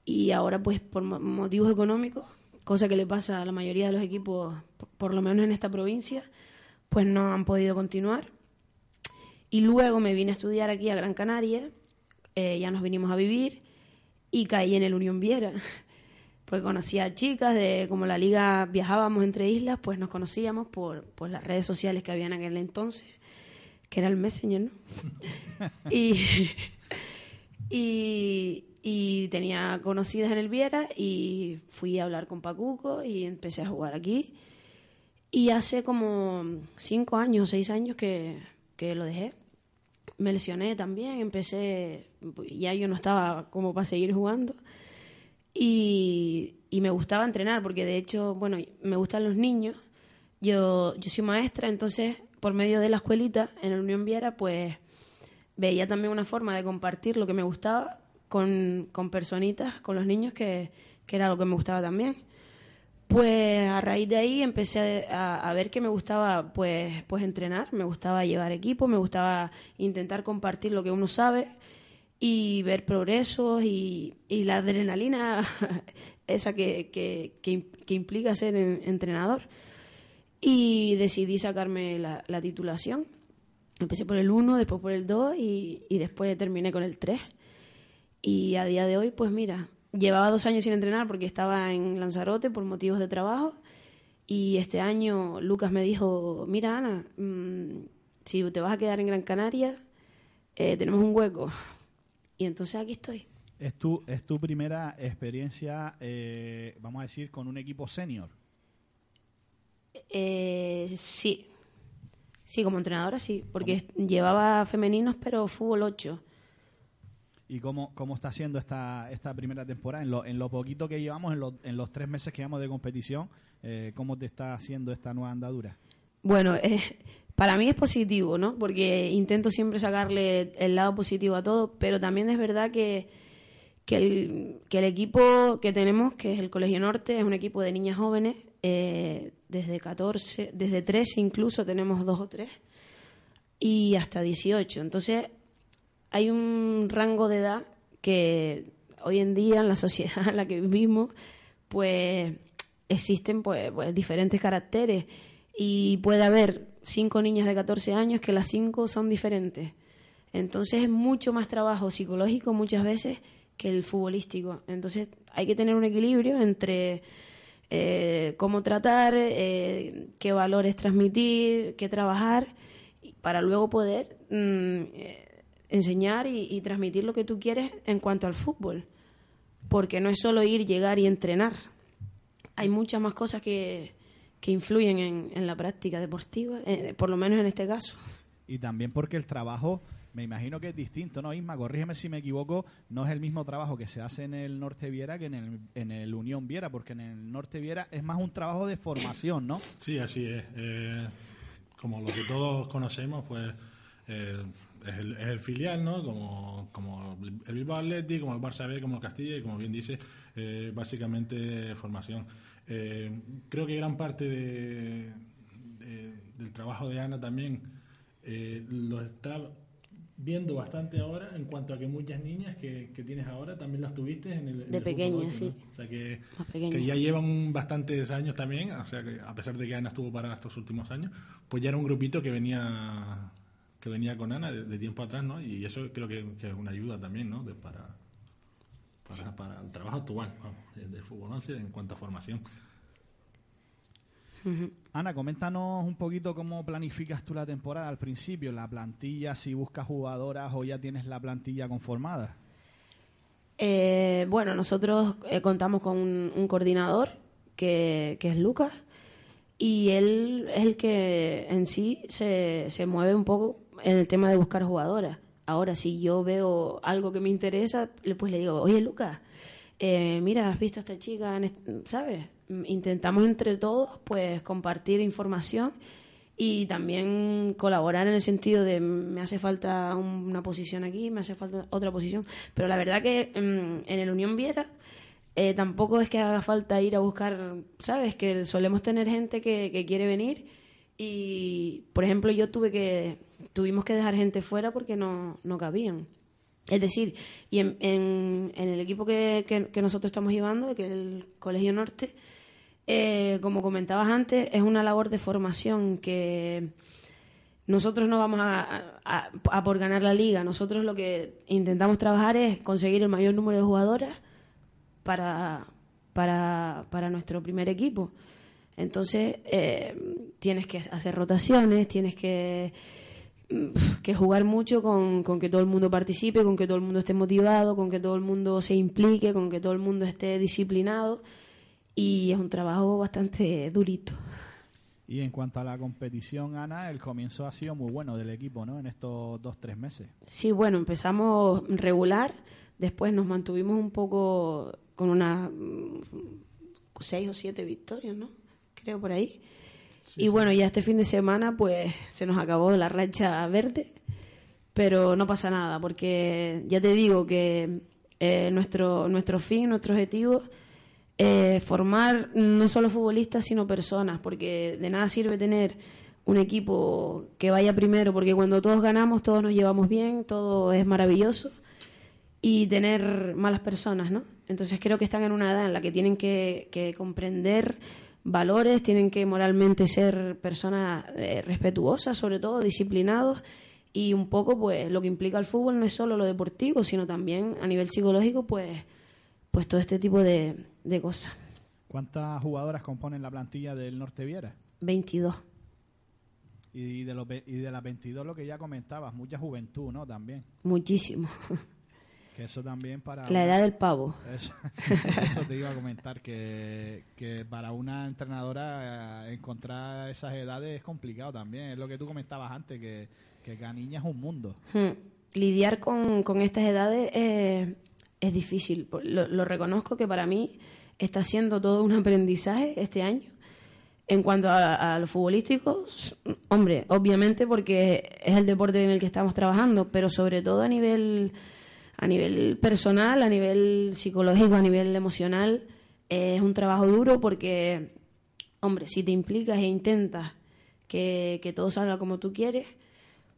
y ahora pues por motivos económicos, cosa que le pasa a la mayoría de los equipos, por, lo menos en esta provincia, pues no han podido continuar. Y luego me vine a estudiar aquí a Gran Canaria, eh, ya nos vinimos a vivir y caí en el Unión Viera. Pues conocía a chicas de como la liga viajábamos entre islas, pues nos conocíamos por, por las redes sociales que había en aquel entonces, que era el Messenger, ¿no? y, y, y tenía conocidas en el Viera y fui a hablar con Pacuco y empecé a jugar aquí. Y hace como cinco años, seis años que, que lo dejé. Me lesioné también, empecé, ya yo no estaba como para seguir jugando. Y, y me gustaba entrenar, porque de hecho, bueno, me gustan los niños. Yo, yo soy maestra, entonces por medio de la escuelita en la Unión Viera, pues veía también una forma de compartir lo que me gustaba con, con personitas, con los niños, que, que, era algo que me gustaba también. Pues a raíz de ahí empecé a, ver que me gustaba pues, pues entrenar, me gustaba llevar equipo, me gustaba intentar compartir lo que uno sabe y ver progresos y, y la adrenalina esa que, que, que, implica ser entrenador. Y decidí sacarme la, la, titulación. Empecé por el 1, después por el 2 y, y después terminé con el 3. Y a día de hoy, pues mira, llevaba dos años sin entrenar porque estaba en Lanzarote por motivos de trabajo. Y este año Lucas me dijo, mira Ana, mm, si te vas a quedar en Gran Canaria, eh, tenemos un hueco. Y entonces aquí estoy. ¿Es tu, es tu primera experiencia, eh, vamos a decir, con un equipo senior? Eh, sí. Sí, como entrenadora sí, porque llevaba femeninos, pero fútbol 8 y cómo, cómo está siendo esta, esta primera temporada. En lo, en lo poquito que llevamos, en, en los tres meses que llevamos de competición, eh, ¿cómo te está haciendo esta nueva andadura? Bueno, eh, para mí es positivo, ¿no? Porque intento siempre sacarle el lado positivo a todo, pero también es verdad que, que, el, que el equipo que tenemos, que es el Colegio Norte, es un equipo de niñas jóvenes, eh, desde 14, desde 13 incluso tenemos dos o tres, y hasta 18. Entonces, hay un rango de edad que hoy en día en la sociedad en la que vivimos, pues existen pues, pues, diferentes caracteres y puede haber cinco niñas de 14 años que las cinco son diferentes. Entonces es mucho más trabajo psicológico muchas veces que el futbolístico. Entonces hay que tener un equilibrio entre eh, cómo tratar, eh, qué valores transmitir, qué trabajar, para luego poder mm, eh, enseñar y, transmitir lo que tú quieres en cuanto al fútbol. Porque no es solo ir, llegar y entrenar. Hay muchas más cosas que, que influyen en, en, la práctica deportiva, eh, por lo menos en este caso. Y también porque el trabajo, me imagino que es distinto, ¿no, Isma? Corrígeme si me equivoco, no es el mismo trabajo que se hace en el Norte Viera que en el, en el Unión Viera, porque en el Norte Viera es más un trabajo de formación, ¿no? Sí, así es. Eh, como lo que todos conocemos, pues eh, es, el, filial, ¿no? Como, como el Bilbao Athletic, como el Barça B, como el Castilla, y como bien dice, eh, básicamente formación. Eh, creo que gran parte de, del trabajo de Ana también lo está viendo bastante ahora en cuanto a que muchas niñas que, tienes ahora también las tuviste en el de pequeñas sí o sea que, que, ya llevan bastantes años también o sea que a pesar de que Ana estuvo para estos últimos años pues ya era un grupito que venía que venía con Ana de, tiempo atrás, ¿no? Y eso creo que, es una ayuda también, ¿no? De, para, para, el trabajo actual vamos, de, fútbol en cuanto a formación. Ana, coméntanos un poquito cómo planificas tú la temporada al principio, la plantilla, si buscas jugadoras o ya tienes la plantilla conformada. Eh, bueno, nosotros eh, contamos con un, coordinador que, que, es Lucas y él es el que en sí se, se mueve un poco en el tema de buscar jugadoras. Ahora, si yo veo algo que me interesa, pues le digo, oye, Lucas, eh, mira, has visto a esta chica, ¿sabes? Intentamos entre todos, pues, compartir información y también colaborar en el sentido de me hace falta una posición aquí, me hace falta otra posición. Pero la verdad que mm, en, el Unión Viera eh, tampoco es que haga falta ir a buscar, ¿sabes? Que solemos tener gente que, que quiere venir y, por ejemplo, yo tuve que tuvimos que dejar gente fuera porque no, no cabían. Es decir, y en, en, el equipo que, que, nosotros estamos llevando, que es el Colegio Norte, eh, como comentabas antes, es una labor de formación que nosotros no vamos a, a, por ganar la liga. Nosotros lo que intentamos trabajar es conseguir el mayor número de jugadoras para, para, para nuestro primer equipo. Entonces, eh, tienes que hacer rotaciones, tienes que que jugar mucho con, con, que todo el mundo participe, con que todo el mundo esté motivado, con que todo el mundo se implique, con que todo el mundo esté disciplinado y es un trabajo bastante durito. Y en cuanto a la competición, Ana, el comienzo ha sido muy bueno del equipo, ¿no? En estos dos, tres meses. Sí, bueno, empezamos regular, después nos mantuvimos un poco con unas mm, seis o siete victorias, ¿no? Creo por ahí y bueno, ya este fin de semana pues se nos acabó la racha verde, pero no pasa nada, porque ya te digo que eh, nuestro, nuestro fin, nuestro objetivo es formar no solo futbolistas, sino personas, porque de nada sirve tener un equipo que vaya primero, porque cuando todos ganamos, todos nos llevamos bien, todo es maravilloso, y tener malas personas, ¿no? Entonces creo que están en una edad en la que tienen que, que comprender valores, tienen que moralmente ser personas eh, respetuosas, sobre todo, disciplinados y un poco pues lo que implica el fútbol no es solo lo deportivo, sino también a nivel psicológico pues pues todo este tipo de, cosas. ¿Cuántas jugadoras componen la plantilla del Norte Viera? 22. Y de, los, y de las 22 lo que ya comentabas, mucha juventud, ¿no? También. Muchísimo. Que eso también para... La edad del pavo. Eso, te iba a comentar, que, que para una entrenadora eh, encontrar esas edades es complicado también. Es lo que tú comentabas antes, que, que cada niña es un mundo. Hmm. Lidiar con, con, estas edades es difícil. Lo, lo, reconozco que para mí está siendo todo un aprendizaje este año. En cuanto a, a lo futbolístico, hombre, obviamente porque es el deporte en el que estamos trabajando, pero sobre todo a nivel a nivel personal, a nivel psicológico, a nivel emocional, es un trabajo duro porque, hombre, si te implicas e intentas que, todo salga como tú quieres,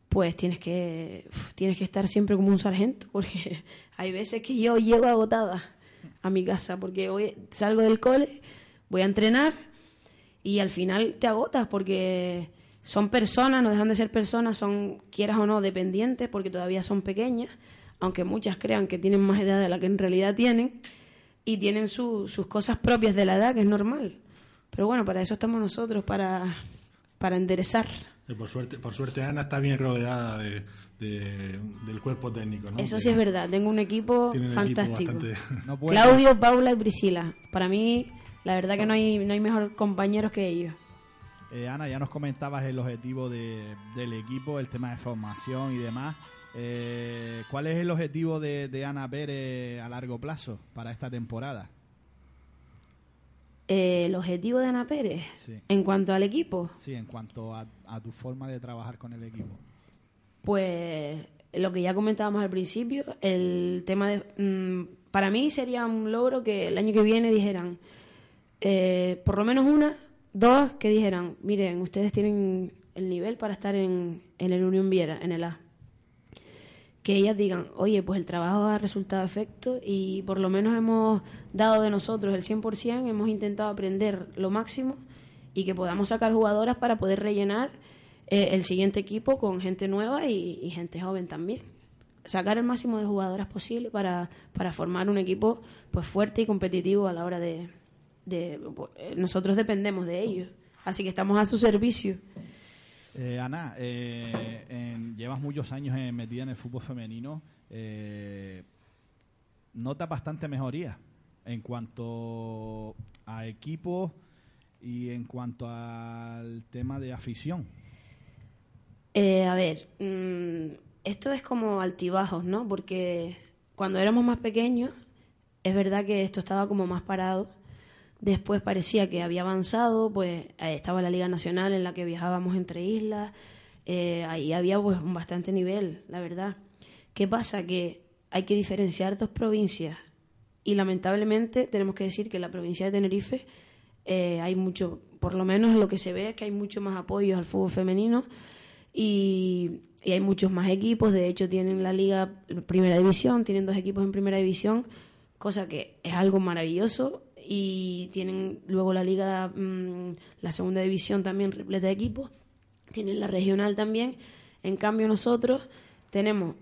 pues tienes que, tienes que estar siempre como un sargento, porque hay veces que yo llego agotada a mi casa, porque hoy salgo del cole, voy a entrenar y al final te agotas porque son personas, no dejan de ser personas, son, quieras o no, dependientes, porque todavía son pequeñas, aunque muchas crean que tienen más edad de la que en realidad tienen, y tienen sus cosas propias de la edad, que es normal. Pero bueno, para eso estamos nosotros, para, para enderezar. por suerte, por suerte Ana está bien rodeada de, del cuerpo técnico. Eso sí es verdad, tengo un equipo fantástico. Claudio, Paula y Priscila. Para mí, la verdad que no hay, no hay mejor compañeros que ellos. Eh, Ana, ya nos comentabas el objetivo del equipo, el tema de formación y demás. Eh, ¿Cuál es el objetivo de, Ana Pérez a largo plazo para esta temporada? Eh, el objetivo de Ana Pérez en cuanto al equipo. Sí, en cuanto a, tu forma de trabajar con el equipo. Pues lo que ya comentábamos al principio, el tema de... Mm, para mí sería un logro que el año que viene dijeran, eh, por lo menos una, dos, que dijeran, miren, ustedes tienen el nivel para estar en, en el Unión Viera, en el A que ellas digan, oye, pues el trabajo ha resultado efecto y por lo menos hemos dado de nosotros el 100%, hemos intentado aprender lo máximo y que podamos sacar jugadoras para poder rellenar eh, el siguiente equipo con gente nueva y, gente joven también. Sacar el máximo de jugadoras posible para, para formar un equipo pues fuerte y competitivo a la hora de, de... Nosotros dependemos de ellos, así que estamos a su servicio. Eh, Ana, eh, llevas muchos años metida en el fútbol femenino. Eh, ¿Notas bastante mejoría en cuanto a equipo y en cuanto al tema de afición? a ver, mm, esto es como altibajos, ¿no? Porque cuando éramos más pequeños, es verdad que esto estaba como más parado Después parecía que había avanzado, pues eh, estaba la Liga Nacional en la que viajábamos entre islas, eh, ahí había pues un bastante nivel, la verdad. ¿Qué pasa? Que hay que diferenciar dos provincias y lamentablemente tenemos que decir que en la provincia de Tenerife eh, hay mucho, por lo menos lo que se ve es que hay mucho más apoyo al fútbol femenino y, y hay muchos más equipos. De hecho, tienen la liga primera división, tienen dos equipos en primera división, cosa que es algo maravilloso. Y tienen luego la liga, mm, la segunda división también repleta de equipos. Tienen la regional también. En cambio, nosotros tenemos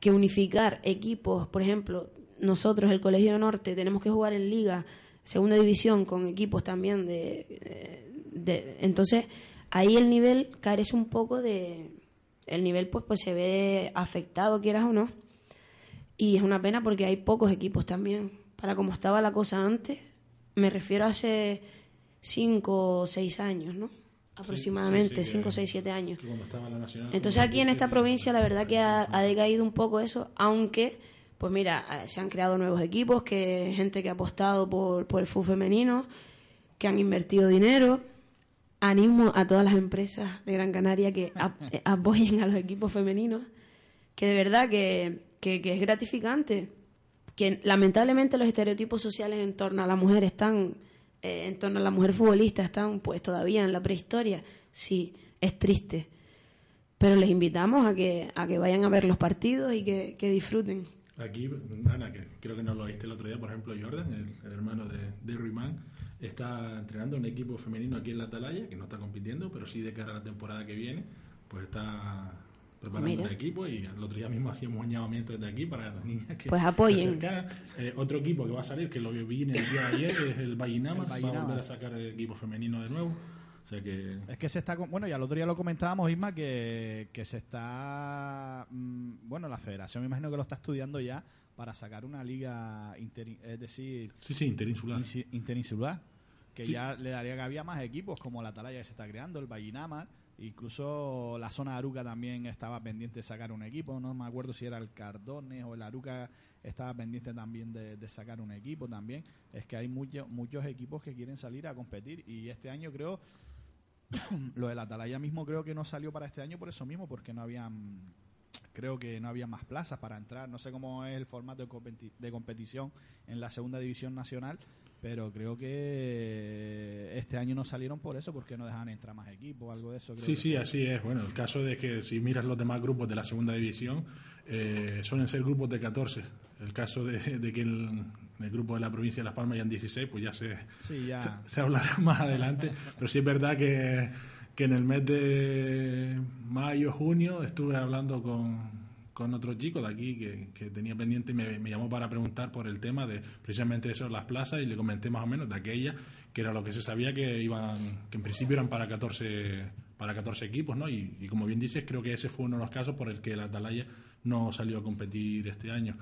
que unificar equipos, por ejemplo, nosotros, el Colegio Norte, tenemos que jugar en liga, segunda división, con equipos también de, de, entonces ahí el nivel carece un poco de el nivel pues pues se ve afectado quieras o no y es una pena porque hay pocos equipos también para como estaba la cosa antes me refiero a hace cinco o seis años no aproximadamente cinco, seis, siete años entonces aquí en esta provincia la verdad que ha, ha decaído un poco eso aunque pues mira, eh, se han creado nuevos equipos, que gente que ha apostado por, por el fútbol femenino, que han invertido dinero. Animo a todas las empresas de Gran Canaria que eh, apoyen a los equipos femeninos, que de verdad que, que, es gratificante, que lamentablemente los estereotipos sociales en torno a la mujer están, eh, en torno a la mujer futbolista, están pues todavía en la prehistoria. Sí, es triste. Pero les invitamos a que, a que vayan a ver los partidos y que, que disfruten. Aquí, Ana, que creo que no lo viste el otro día, por ejemplo, Jordan, el, hermano de, de Ruimán, está entrenando un equipo femenino aquí en la Atalaya, que no está compitiendo, pero sí de cara a la temporada que viene, pues está preparando un equipo y el otro día mismo hacíamos un llamamiento desde aquí para las niñas que pues apoyen. Eh, otro equipo que va a salir, que lo vi en el día de ayer, es el Vallinama, va a volver a sacar el equipo femenino de nuevo. Es que se está... Bueno, y al otro día lo comentábamos, Isma, que, que se está... Mm, bueno, la federación me imagino que lo está estudiando ya para sacar una liga, es decir... Sí, sí, interinsular. interinsular, que ya le daría que había más equipos, como la Atalaya que se está creando, el Vallinamar, incluso la zona de Aruca también estaba pendiente de sacar un equipo, no me acuerdo si era el Cardones o el Aruca estaba pendiente también de, de sacar un equipo también. Es que hay muchos muchos equipos que quieren salir a competir y este año creo lo del Atalaya mismo creo que no salió para este año por eso mismo, porque no habían creo que no había más plazas para entrar. No sé cómo es el formato de, competición en la segunda división nacional, pero creo que este año no salieron por eso, porque no dejan entrar más equipos o algo de eso. sí, sí, así es. Bueno, el caso de que si miras los demás grupos de la segunda división, eh, suelen ser grupos de 14. El caso de, que el, en el grupo de la provincia de Las Palmas ya en 16, pues ya se, Se, hablará más adelante. Pero sí es verdad que, que en el mes de mayo, junio, estuve hablando con, con otro chico de aquí que, tenía pendiente y me, llamó para preguntar por el tema de precisamente eso, las plazas, y le comenté más o menos de aquella, que era lo que se sabía que iban, que en principio eran para 14, para 14 equipos, ¿no? Y, y como bien dices, creo que ese fue uno de los casos por el que la Atalaya no salió a competir este año.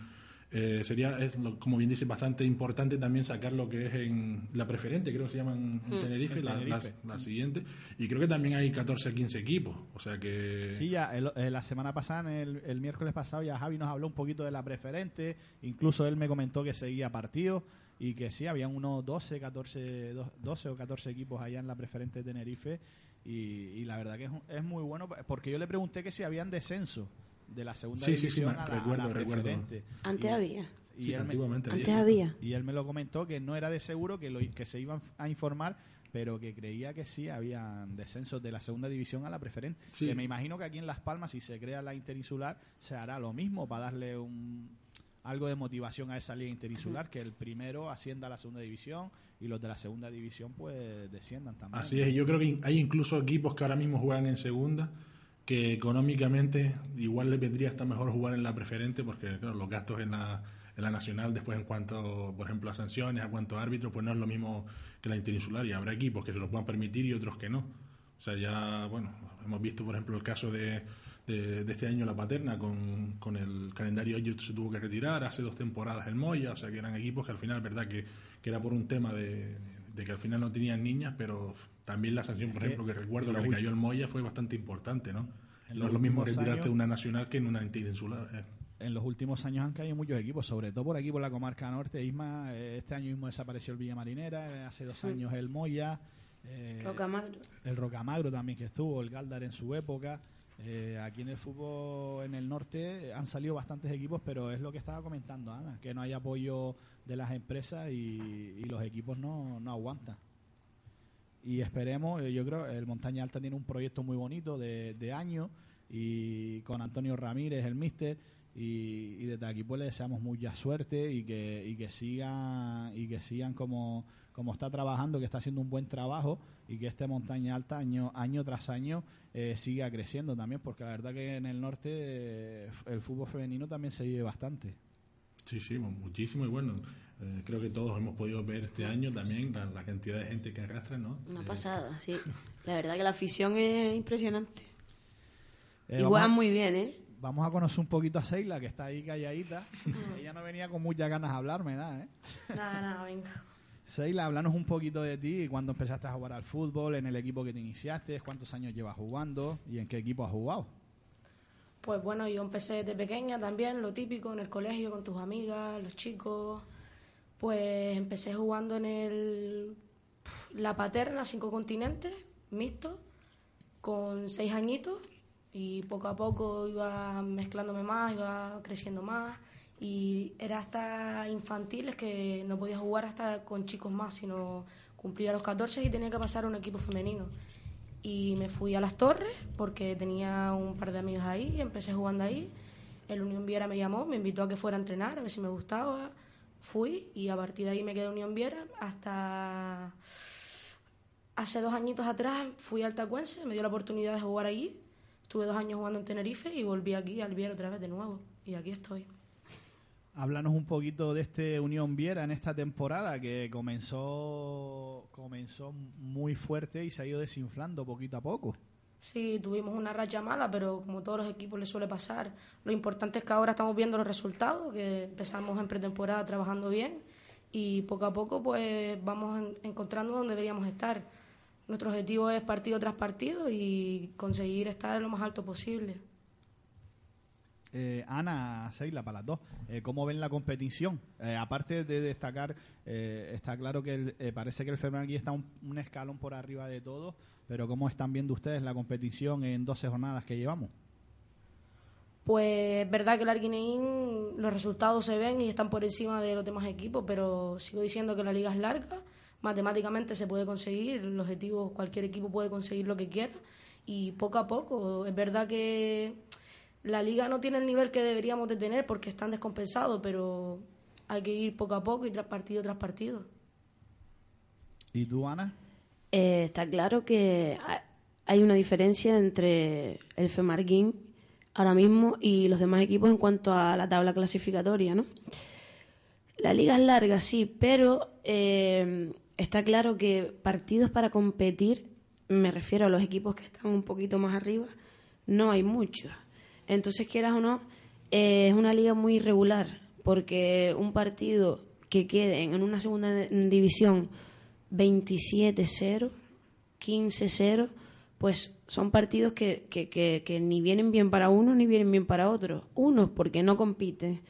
Eh, sería, como bien dice, bastante importante también sacar lo que es en la preferente, creo que se llama en, hmm, Tenerife, La, siguiente. Y creo que también hay 14 15 equipos. O sea que. Sí, ya eh, la semana pasada, el, el, miércoles pasado, ya Javi nos habló un poquito de la preferente. Incluso él me comentó que seguía partido y que sí, habían unos 12, 14, 12 o 14 equipos allá en la preferente de Tenerife. Y, la verdad que es, es muy bueno, porque yo le pregunté que si habían descenso de la segunda división a, la, preferente. Antes había. Y él me, antes había. Y él me lo comentó que no era de seguro, que, lo, que se iban a informar, pero que creía que sí había descensos de la segunda división a la preferente. Que me imagino que aquí en Las Palmas, si se crea la interinsular, se hará lo mismo para darle un algo de motivación a esa liga interinsular, que el primero ascienda a la segunda división y los de la segunda división pues desciendan también. Así es, yo creo que hay incluso equipos que ahora mismo juegan en segunda que económicamente igual le vendría hasta mejor jugar en la preferente porque los gastos en la, en la nacional después en cuanto, por ejemplo, a sanciones, a cuanto a árbitros, pues no es lo mismo que la interinsular y habrá equipos que se lo puedan permitir y otros que no. O sea, ya, bueno, hemos visto, por ejemplo, el caso de, de, este año la Paterna con, con el calendario ellos se tuvo que retirar, hace dos temporadas el Moya, o sea, que eran equipos que al final, verdad, que, que era por un tema de, de que al final no tenían niñas, pero también la sanción, por ejemplo, que recuerdo, la que cayó el Moya fue bastante importante, ¿no? No es lo mismo retirarte de una nacional que en una interinsular. Eh. En los últimos años han caído muchos equipos, sobre todo por aquí, por la comarca norte. Isma, eh, este año mismo desapareció el Villa Marinera, eh, hace dos años el Moya. Rocamagro. El Rocamagro también que estuvo, el Galdar en su época. aquí en el fútbol en el norte han salido bastantes equipos, pero es lo que estaba comentando Ana, que no hay apoyo de las empresas y, los equipos no, no aguantan. Y esperemos, eh, yo creo, el Montaña Alta tiene un proyecto muy bonito de, de año y con Antonio Ramírez, el míster, y, y desde aquí pues le deseamos mucha suerte y que, y que sigan y que sigan como, como está trabajando, que está haciendo un buen trabajo y que este Montaña Alta año, año tras año eh, siga creciendo también, porque la verdad que en el norte eh, el fútbol femenino también se vive bastante. Sí, sí, mu- muchísimo y bueno, eh, creo que todos hemos podido ver este año también la, la cantidad de gente que arrastra, ¿no? Una Eh, pasada, sí. La verdad que la afición es impresionante. Eh, y juegan a- muy bien, ¿eh? Vamos a conocer un poquito a Seila, que está ahí calladita. Ella no venía con muchas ganas de hablarme, nada, ¿eh? Nada, nada, venga. Seila, háblanos un poquito de ti, cuándo empezaste a jugar al fútbol, en el equipo que te iniciaste, cuántos años llevas jugando y en qué equipo has jugado. Pues bueno, yo empecé desde pequeña también, lo típico, en el colegio con tus amigas, los chicos. Pues empecé jugando en el La Paterna, cinco continentes, mixto, con seis añitos y poco a poco iba mezclándome más, iba creciendo más y era hasta infantiles que no podía jugar hasta con chicos más, sino cumplía los 14 y tenía que pasar a un equipo femenino. Y me fui a Las Torres porque tenía un par de amigos ahí empecé jugando ahí. El Unión Viera me llamó, me invitó a que fuera a entrenar, a ver si me gustaba. Fui y a partir de ahí me quedé Unión Viera hasta hace dos añitos atrás fui al Tacuense, me dio la oportunidad de jugar allí. Estuve dos años jugando en Tenerife y volví aquí al Viera otra vez de nuevo. Y aquí estoy. Háblanos un poquito de este Unión Viera en esta temporada que comenzó, comenzó muy fuerte y se ha ido desinflando poquito a poco. Sí, tuvimos una racha mala, pero como todos los equipos les suele pasar, lo importante es que ahora estamos viendo los resultados, que empezamos en pretemporada trabajando bien y poco a poco pues vamos en- encontrando donde deberíamos estar. Nuestro objetivo es partido tras partido y conseguir estar lo más alto posible. Eh, Ana, Seila, para las dos, eh, ¿cómo ven la competición? Eh, aparte de destacar, está claro que el- parece que el aquí está un, escalón por arriba de todo, pero ¿cómo están viendo ustedes la competición en 12 jornadas que llevamos? Pues es verdad que el Arguineín los resultados se ven y están por encima de los demás equipos, pero sigo diciendo que la liga es larga, matemáticamente se puede conseguir, el objetivo, cualquier equipo puede conseguir lo que quiera y poco a poco, es verdad que la liga no tiene el nivel que deberíamos de tener porque están descompensados, pero hay que ir poco a poco y tras partido tras partido. ¿Y tú, Ana? Eh, está claro que ha- hay una diferencia entre el Femarguín ahora mismo y los demás equipos en cuanto a la tabla clasificatoria, ¿no? La liga es larga, sí, pero eh, está claro que partidos para competir, me refiero a los equipos que están un poquito más arriba, no hay muchos. Entonces, quieras o no, eh, es una liga muy irregular, porque un partido que quede en una segunda división 27-0, 15-0, pues son partidos que, que, que, que ni vienen bien para uno ni vienen bien para otro. Unos porque no compiten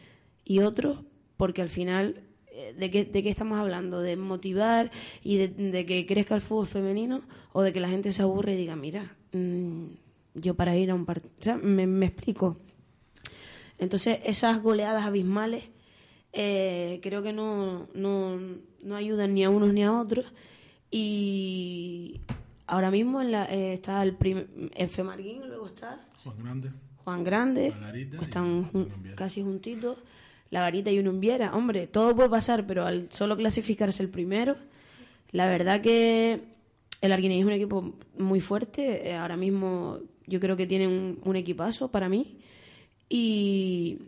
y otros porque al final, eh, ¿de qué, ¿de qué estamos hablando? ¿De motivar y de, de que crezca el fútbol femenino o de que la gente se aburre y diga, mira, mm, yo para ir a un partido... O sea, me, me explico. Entonces, esas goleadas abismales eh, creo que no, no, no ayudan ni a unos ni a otros. Y ahora mismo en la, eh, está el, el Femarguín, luego está Juan Grande. Juan Grande, están jun- casi juntitos. La Garita y un Viera. Hombre, todo puede pasar, pero al solo clasificarse el primero, la verdad que el Arguineguín es un equipo muy fuerte. eh, ahora mismo yo creo que tienen un, un equipazo para mí. Y,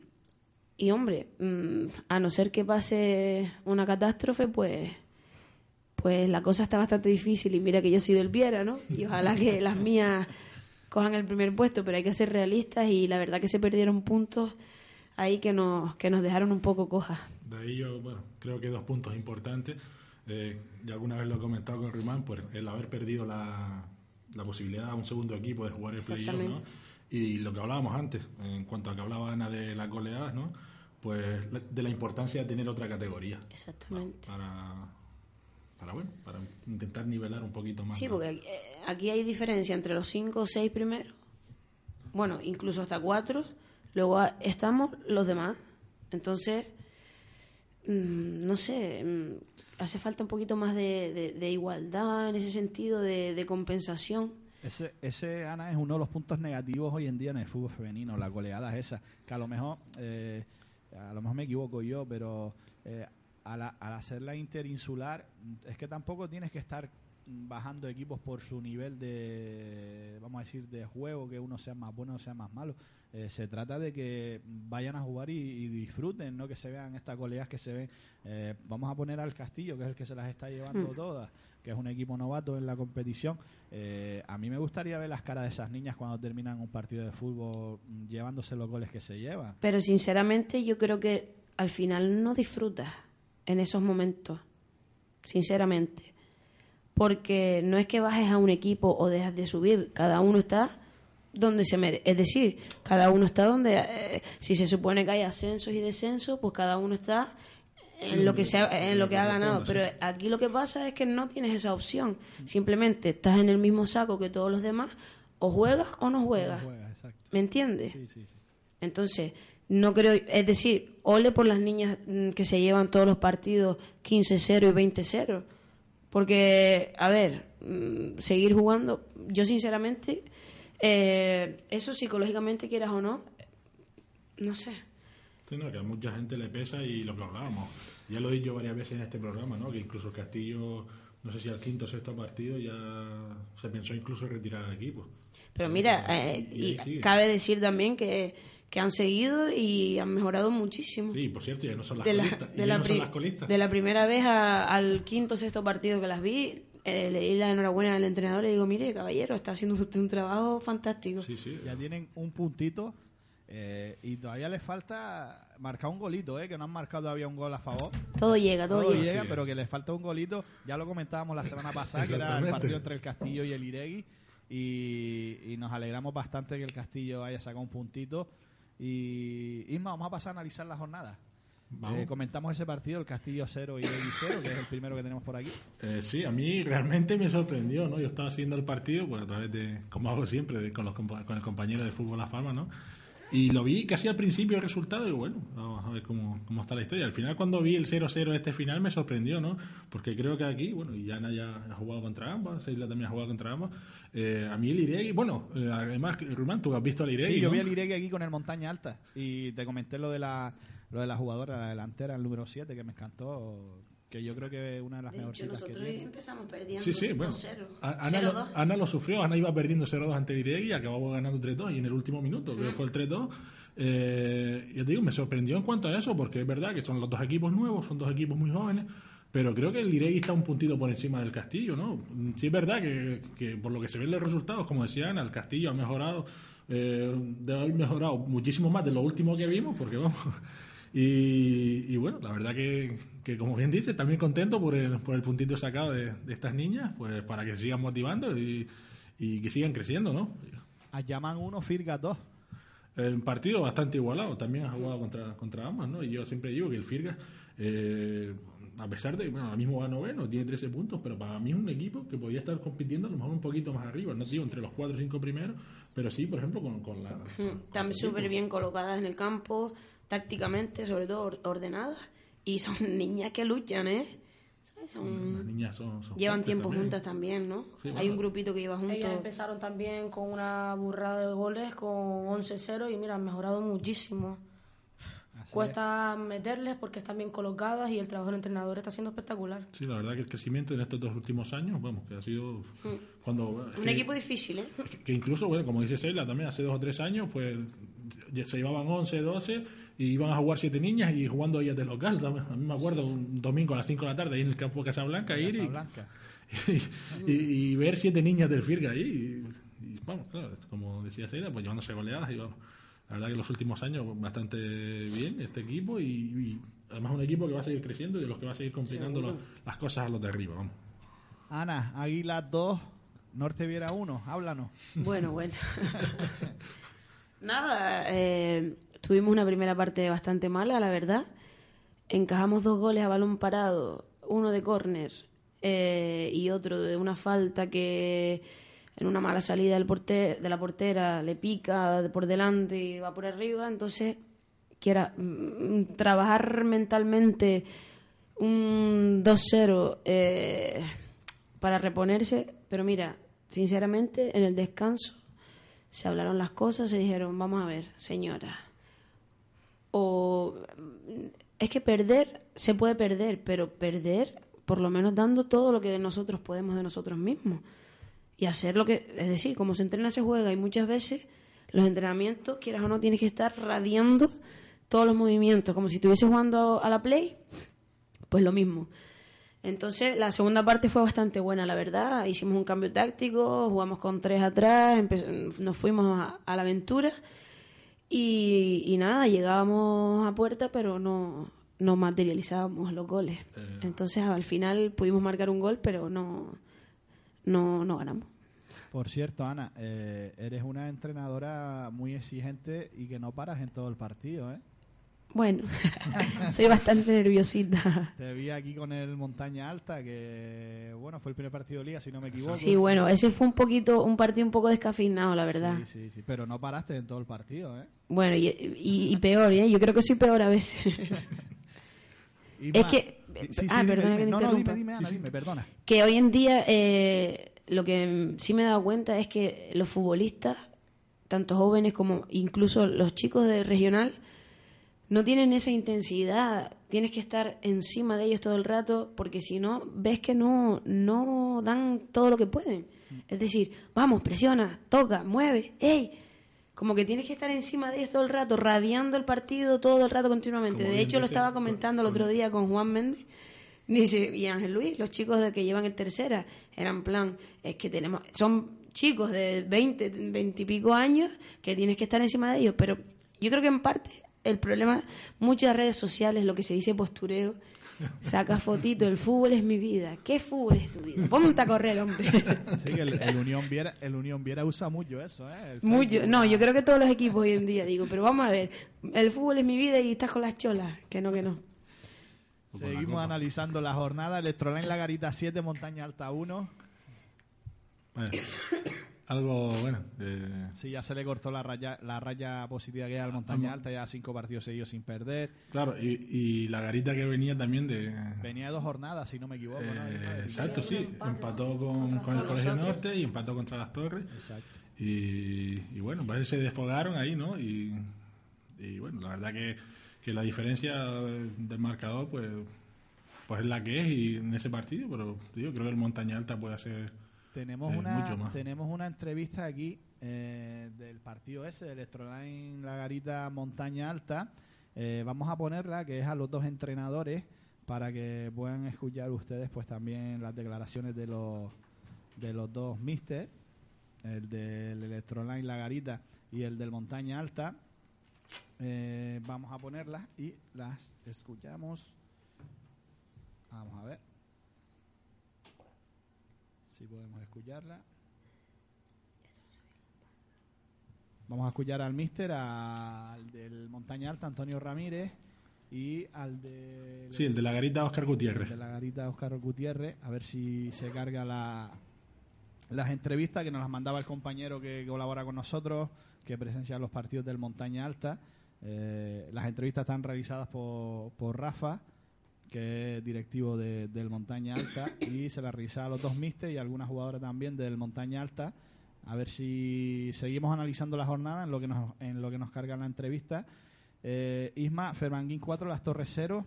y hombre, mm, a no ser que pase una catástrofe, pues pues la cosa está bastante difícil y mira que yo soy del Viera, ¿no? Y ojalá que las mías cojan el primer puesto, pero hay que ser realistas y la verdad que se perdieron puntos ahí que nos, que nos dejaron un poco cojas. De ahí yo, bueno, creo que dos puntos importantes. Eh, ya alguna vez lo he comentado con Rimán, pues el haber perdido la, la posibilidad a un segundo equipo de jugar el playoff, ¿no? Y lo que hablábamos antes, en cuanto a que hablaba Ana de las goleadas, ¿no? Pues la- de la importancia de tener otra categoría Exactamente. para, para bueno, para intentar nivelar un poquito más. Sí, ¿no? porque eh, aquí hay diferencia entre los cinco o seis primeros, bueno, incluso hasta cuatro, luego estamos los demás. Entonces, mm, no sé, mm, hace falta un poquito más de, igualdad en ese sentido, de, compensación. Ese, ese, Ana, es uno de los puntos negativos hoy en día en el fútbol femenino, la goleada es esa, que a lo mejor, eh, a lo mejor me equivoco yo, pero eh, al, al hacerla interinsular, es que tampoco tienes que estar bajando equipos por su nivel de, vamos a decir, de juego, que uno sea más bueno o sea más malo. Eh, se trata de que vayan a jugar y, y disfruten, no que se vean estas goleadas que se ven. Eh, vamos a poner al Castillo, que es el que se las está llevando todas, que es un equipo novato en la competición. Eh, a mí me gustaría ver las caras de esas niñas cuando terminan un partido de fútbol mm, llevándose los goles que se llevan. Pero sinceramente yo creo que al final no disfrutas en esos momentos, sinceramente. Porque no es que bajes a un equipo o dejas de subir, cada uno está donde se merece. Es decir, cada uno está donde, eh, si se supone que hay ascensos y descensos, pues cada uno está en lo que se ha, en lo que ha ganado. Pero aquí lo que pasa es que no tienes esa opción. Simplemente estás en el mismo saco que todos los demás, o juegas o no juegas. ¿Me entiendes? Entonces, no creo, es decir, ole por las niñas mm, que se llevan todos los partidos 15-0 y 20-0. Porque, a ver, mm, seguir jugando, yo sinceramente, eh, eso psicológicamente quieras o no, no sé. Sí, no, que a mucha gente le pesa y lo que hablábamos. Ya lo he dicho varias veces en este programa, ¿no? Que incluso Castillo, no sé si al quinto o sexto partido ya se pensó incluso retirar al equipo. Pero mira, eh, Y y cabe decir también que, que han seguido y han mejorado muchísimo. Sí, por cierto, ya no son las de colistas. de la no son pri- las colistas. de la primera vez a- al quinto o sexto partido que las vi, le di la enhorabuena al entrenador y le digo, mire, caballero, está haciendo usted un trabajo fantástico. Sí, sí. Ya tienen un puntito eh, y todavía les falta marcar un golito, ¿eh? que no han marcado todavía un gol a favor. Todo llega, todo, Todo llega. pero que les falta un golito. Ya lo comentábamos la semana pasada, que era el partido entre el Castillo y el Iregui. Y, y nos alegramos bastante que el Castillo haya sacado un puntito. Y Isma, vamos a pasar a analizar la jornada. Eh, comentamos ese partido, el Castillo 0 y Iregui 0, que es el primero que tenemos por aquí. Eh, sí, a mí realmente me sorprendió, ¿no? Yo estaba siguiendo el partido, pues a través de, como hago siempre, de- con, los, con el compañero de fútbol Las Palmas, ¿no? Y lo vi casi al principio el resultado y bueno, vamos a ver cómo, cómo está la historia. Al final cuando vi el 0-0 este final me sorprendió, ¿no? Porque creo que aquí, bueno, y Ana ya ha jugado contra ambas, Seila también ha jugado contra ambas. Eh, a mí el Iregui, bueno, eh, además, Rumán, tú has visto al Iregui, Sí, yo ¿no? vi el Iregui aquí con el Montaña Alta y te comenté lo de la, lo de la jugadora la delantera, el número 7, que me encantó, que yo creo que es una de las De hecho, mejorcitas que nosotros tiene. empezamos perdiendo Sí, sí, bueno. 2-0. A- Ana, lo, 0-2. Ana lo sufrió, Ana iba perdiendo 0-2 ante Iregui y acabamos ganando 3-2 y en el último minuto, creo que fue el 3-2. Eh, ya te digo, me sorprendió en cuanto a eso, porque es verdad que son los dos equipos nuevos, son dos equipos muy jóvenes, pero creo que el Iregui está un puntito por encima del Castillo, ¿no? Sí es verdad que, que por lo que se ven los resultados, como decía Ana, el Castillo ha mejorado, eh, debe haber mejorado muchísimo más de lo último que vimos, porque vamos... Y, y bueno, la verdad que, que como bien dices, también contento por el, por el puntito sacado de, de estas niñas, pues para que se sigan motivando y, y que sigan creciendo, ¿no? A llaman 1, Firga 2. El partido bastante igualado, también ha jugado contra, contra ambas, ¿no? Y yo siempre digo que el Firgas, eh, a pesar de que, bueno, ahora mismo va noveno, tiene 13 puntos, pero para mí es un equipo que podría estar compitiendo a lo mejor un poquito más arriba, no digo entre los 4 o 5 primeros, pero sí, por ejemplo, con, con la... Mm, Están súper bien colocadas en el campo, tácticamente, sobre todo or- ordenadas. Y son niñas que luchan, ¿eh? ¿Sabes? Son- Las niñas son... son llevan tiempo también. juntas también, ¿no? Sí, Hay bueno. un grupito que lleva Ellas juntos. empezaron también con una burrada de goles, con 11-0 y mira, han mejorado muchísimo. Así Cuesta meterles porque están bien colocadas y el trabajo del entrenador está siendo espectacular. Sí, la verdad que el crecimiento en estos dos últimos años, vamos, que ha sido... cuando es Un que- equipo difícil, ¿eh? que, que incluso, bueno, como dice Seila también, hace dos o tres años, pues se llevaban 11, 12 y iban a jugar siete niñas y jugando ellas de local. también. A mí me acuerdo un domingo a las 5 de la tarde ahí en el campo de Casablanca ir y, Casablanca. y, y ver siete niñas del Firga ahí. Y, y, vamos, claro, como decía Seila, pues llevándose goleadas y vamos. La verdad que los últimos años bastante bien este equipo y, y además un equipo que va a seguir creciendo y de los que va a seguir complicando la- las cosas a los de arriba, vamos. Ana, Águila 2, Norte Viera 1, háblanos. Bueno, bueno. Nada, eh, tuvimos una primera parte bastante mala, la verdad. Encajamos dos goles a balón parado, uno de córner eh, y otro de una falta que en una mala salida del porter, de la portera le pica de por delante y va por arriba. Entonces, quiera mm, trabajar mentalmente un 2-0 eh, para reponerse, pero mira, sinceramente, en el descanso se hablaron las cosas, se dijeron, vamos a ver, señora, o es que perder se puede perder, pero perder por lo menos dando todo lo que nosotros podemos de nosotros mismos y hacer lo que, es decir, como se entrena se juega y muchas veces los entrenamientos, quieras o no, tienes que estar radiando todos los movimientos, como si estuviese jugando a la play, pues lo mismo. Entonces, la segunda parte fue bastante buena, la verdad. Hicimos un cambio táctico, jugamos con tres atrás, nos fuimos a, la aventura y, nada, llegábamos a puerta, pero no, no materializábamos los goles. Eh. Entonces, al final pudimos marcar un gol, pero no, no, no ganamos. Por cierto, Ana, eh, eres una entrenadora muy exigente y que no paras en todo el partido, ¿eh? Bueno, soy bastante nerviosita. Te vi aquí con el Montaña Alta, que bueno, fue el primer partido de liga, si no me equivoco. Sí, bueno, ese fue un poquito, un partido un poco descafeinado, la verdad. Sí, sí, sí, pero no paraste en todo el partido, ¿eh? Bueno, y, peor, ¿eh? Yo creo que soy peor a veces. es que... ah, perdona que te no, no, dime, dime, Ana, dime, perdona. Que hoy en día eh, lo que sí me he dado cuenta es que los futbolistas, tanto jóvenes como incluso los chicos de regional, no tienen esa intensidad, tienes que estar encima de ellos todo el rato, porque si no, ves que no, no dan todo lo que pueden. Es decir, vamos, presiona, toca, mueve, ¡ey! Como que tienes que estar encima de ellos todo el rato, radiando el partido todo el rato continuamente. de hecho, lo estaba comentando el otro día con Juan Méndez. Dice, y Ángel Luis, los chicos de que llevan el tercera, eran plan, es que tenemos, son chicos de 20, 20 y pico años que tienes que estar encima de ellos, pero yo creo que en parte el problema, muchas redes sociales, lo que se dice postureo, saca fotito, el fútbol es mi vida. ¿Qué fútbol es tu vida? Ponte a correr, hombre. Sí, el, Unión Viera, el Unión Viera usa mucho eso, ¿eh? mucho, no, yo creo que todos los equipos hoy en día, digo, pero vamos a ver, el fútbol es mi vida y estás con las cholas, que no, que no. Seguimos analizando la jornada, Electroline La Garita 7, Montaña Alta 1. Bueno algo bueno. Eh... Sí, ya se le cortó la raya, la raya positiva que era al Montaña Alta, ya cinco partidos seguidos sin perder. Claro, y, la garita que venía también de. Venía de dos jornadas, si no me equivoco. Eh, exacto, sí. Empató con, con el Colegio Norte y empató contra las Torres. Exacto. Y, bueno, pues se desfogaron ahí, ¿no? Y, bueno, la verdad que, que la diferencia del marcador, pues, pues es la que es y en ese partido, pero digo, creo que el Montaña Alta puede hacer tenemos, una, tenemos una entrevista aquí eh, del partido ese, de Electroline La Garita Montaña Alta. Eh, vamos a ponerla, que es a los dos entrenadores, para que puedan escuchar ustedes pues también las declaraciones de los, de los dos mister, el del Electroline La Garita y el del Montaña Alta. Eh, vamos a ponerlas y las escuchamos. Vamos a ver. Si podemos escucharla. Vamos a escuchar al mister, al del Montaña Alta, Antonio Ramírez, y al de... Sí, el de la garita Oscar Gutiérrez. El de la garita Oscar Gutiérrez, a ver si se carga la, las entrevistas que nos las mandaba el compañero que colabora con nosotros, que presencia los partidos del Montaña Alta. Eh, las entrevistas están realizadas por, por Rafa que es directivo de, del Montaña Alta, y se la revisaba a los dos mistes y algunas jugadoras también del Montaña Alta. A ver si seguimos analizando la jornada en lo que nos, en lo que nos carga la entrevista. Eh, Isma, Fermanguín 4, Las Torres 0.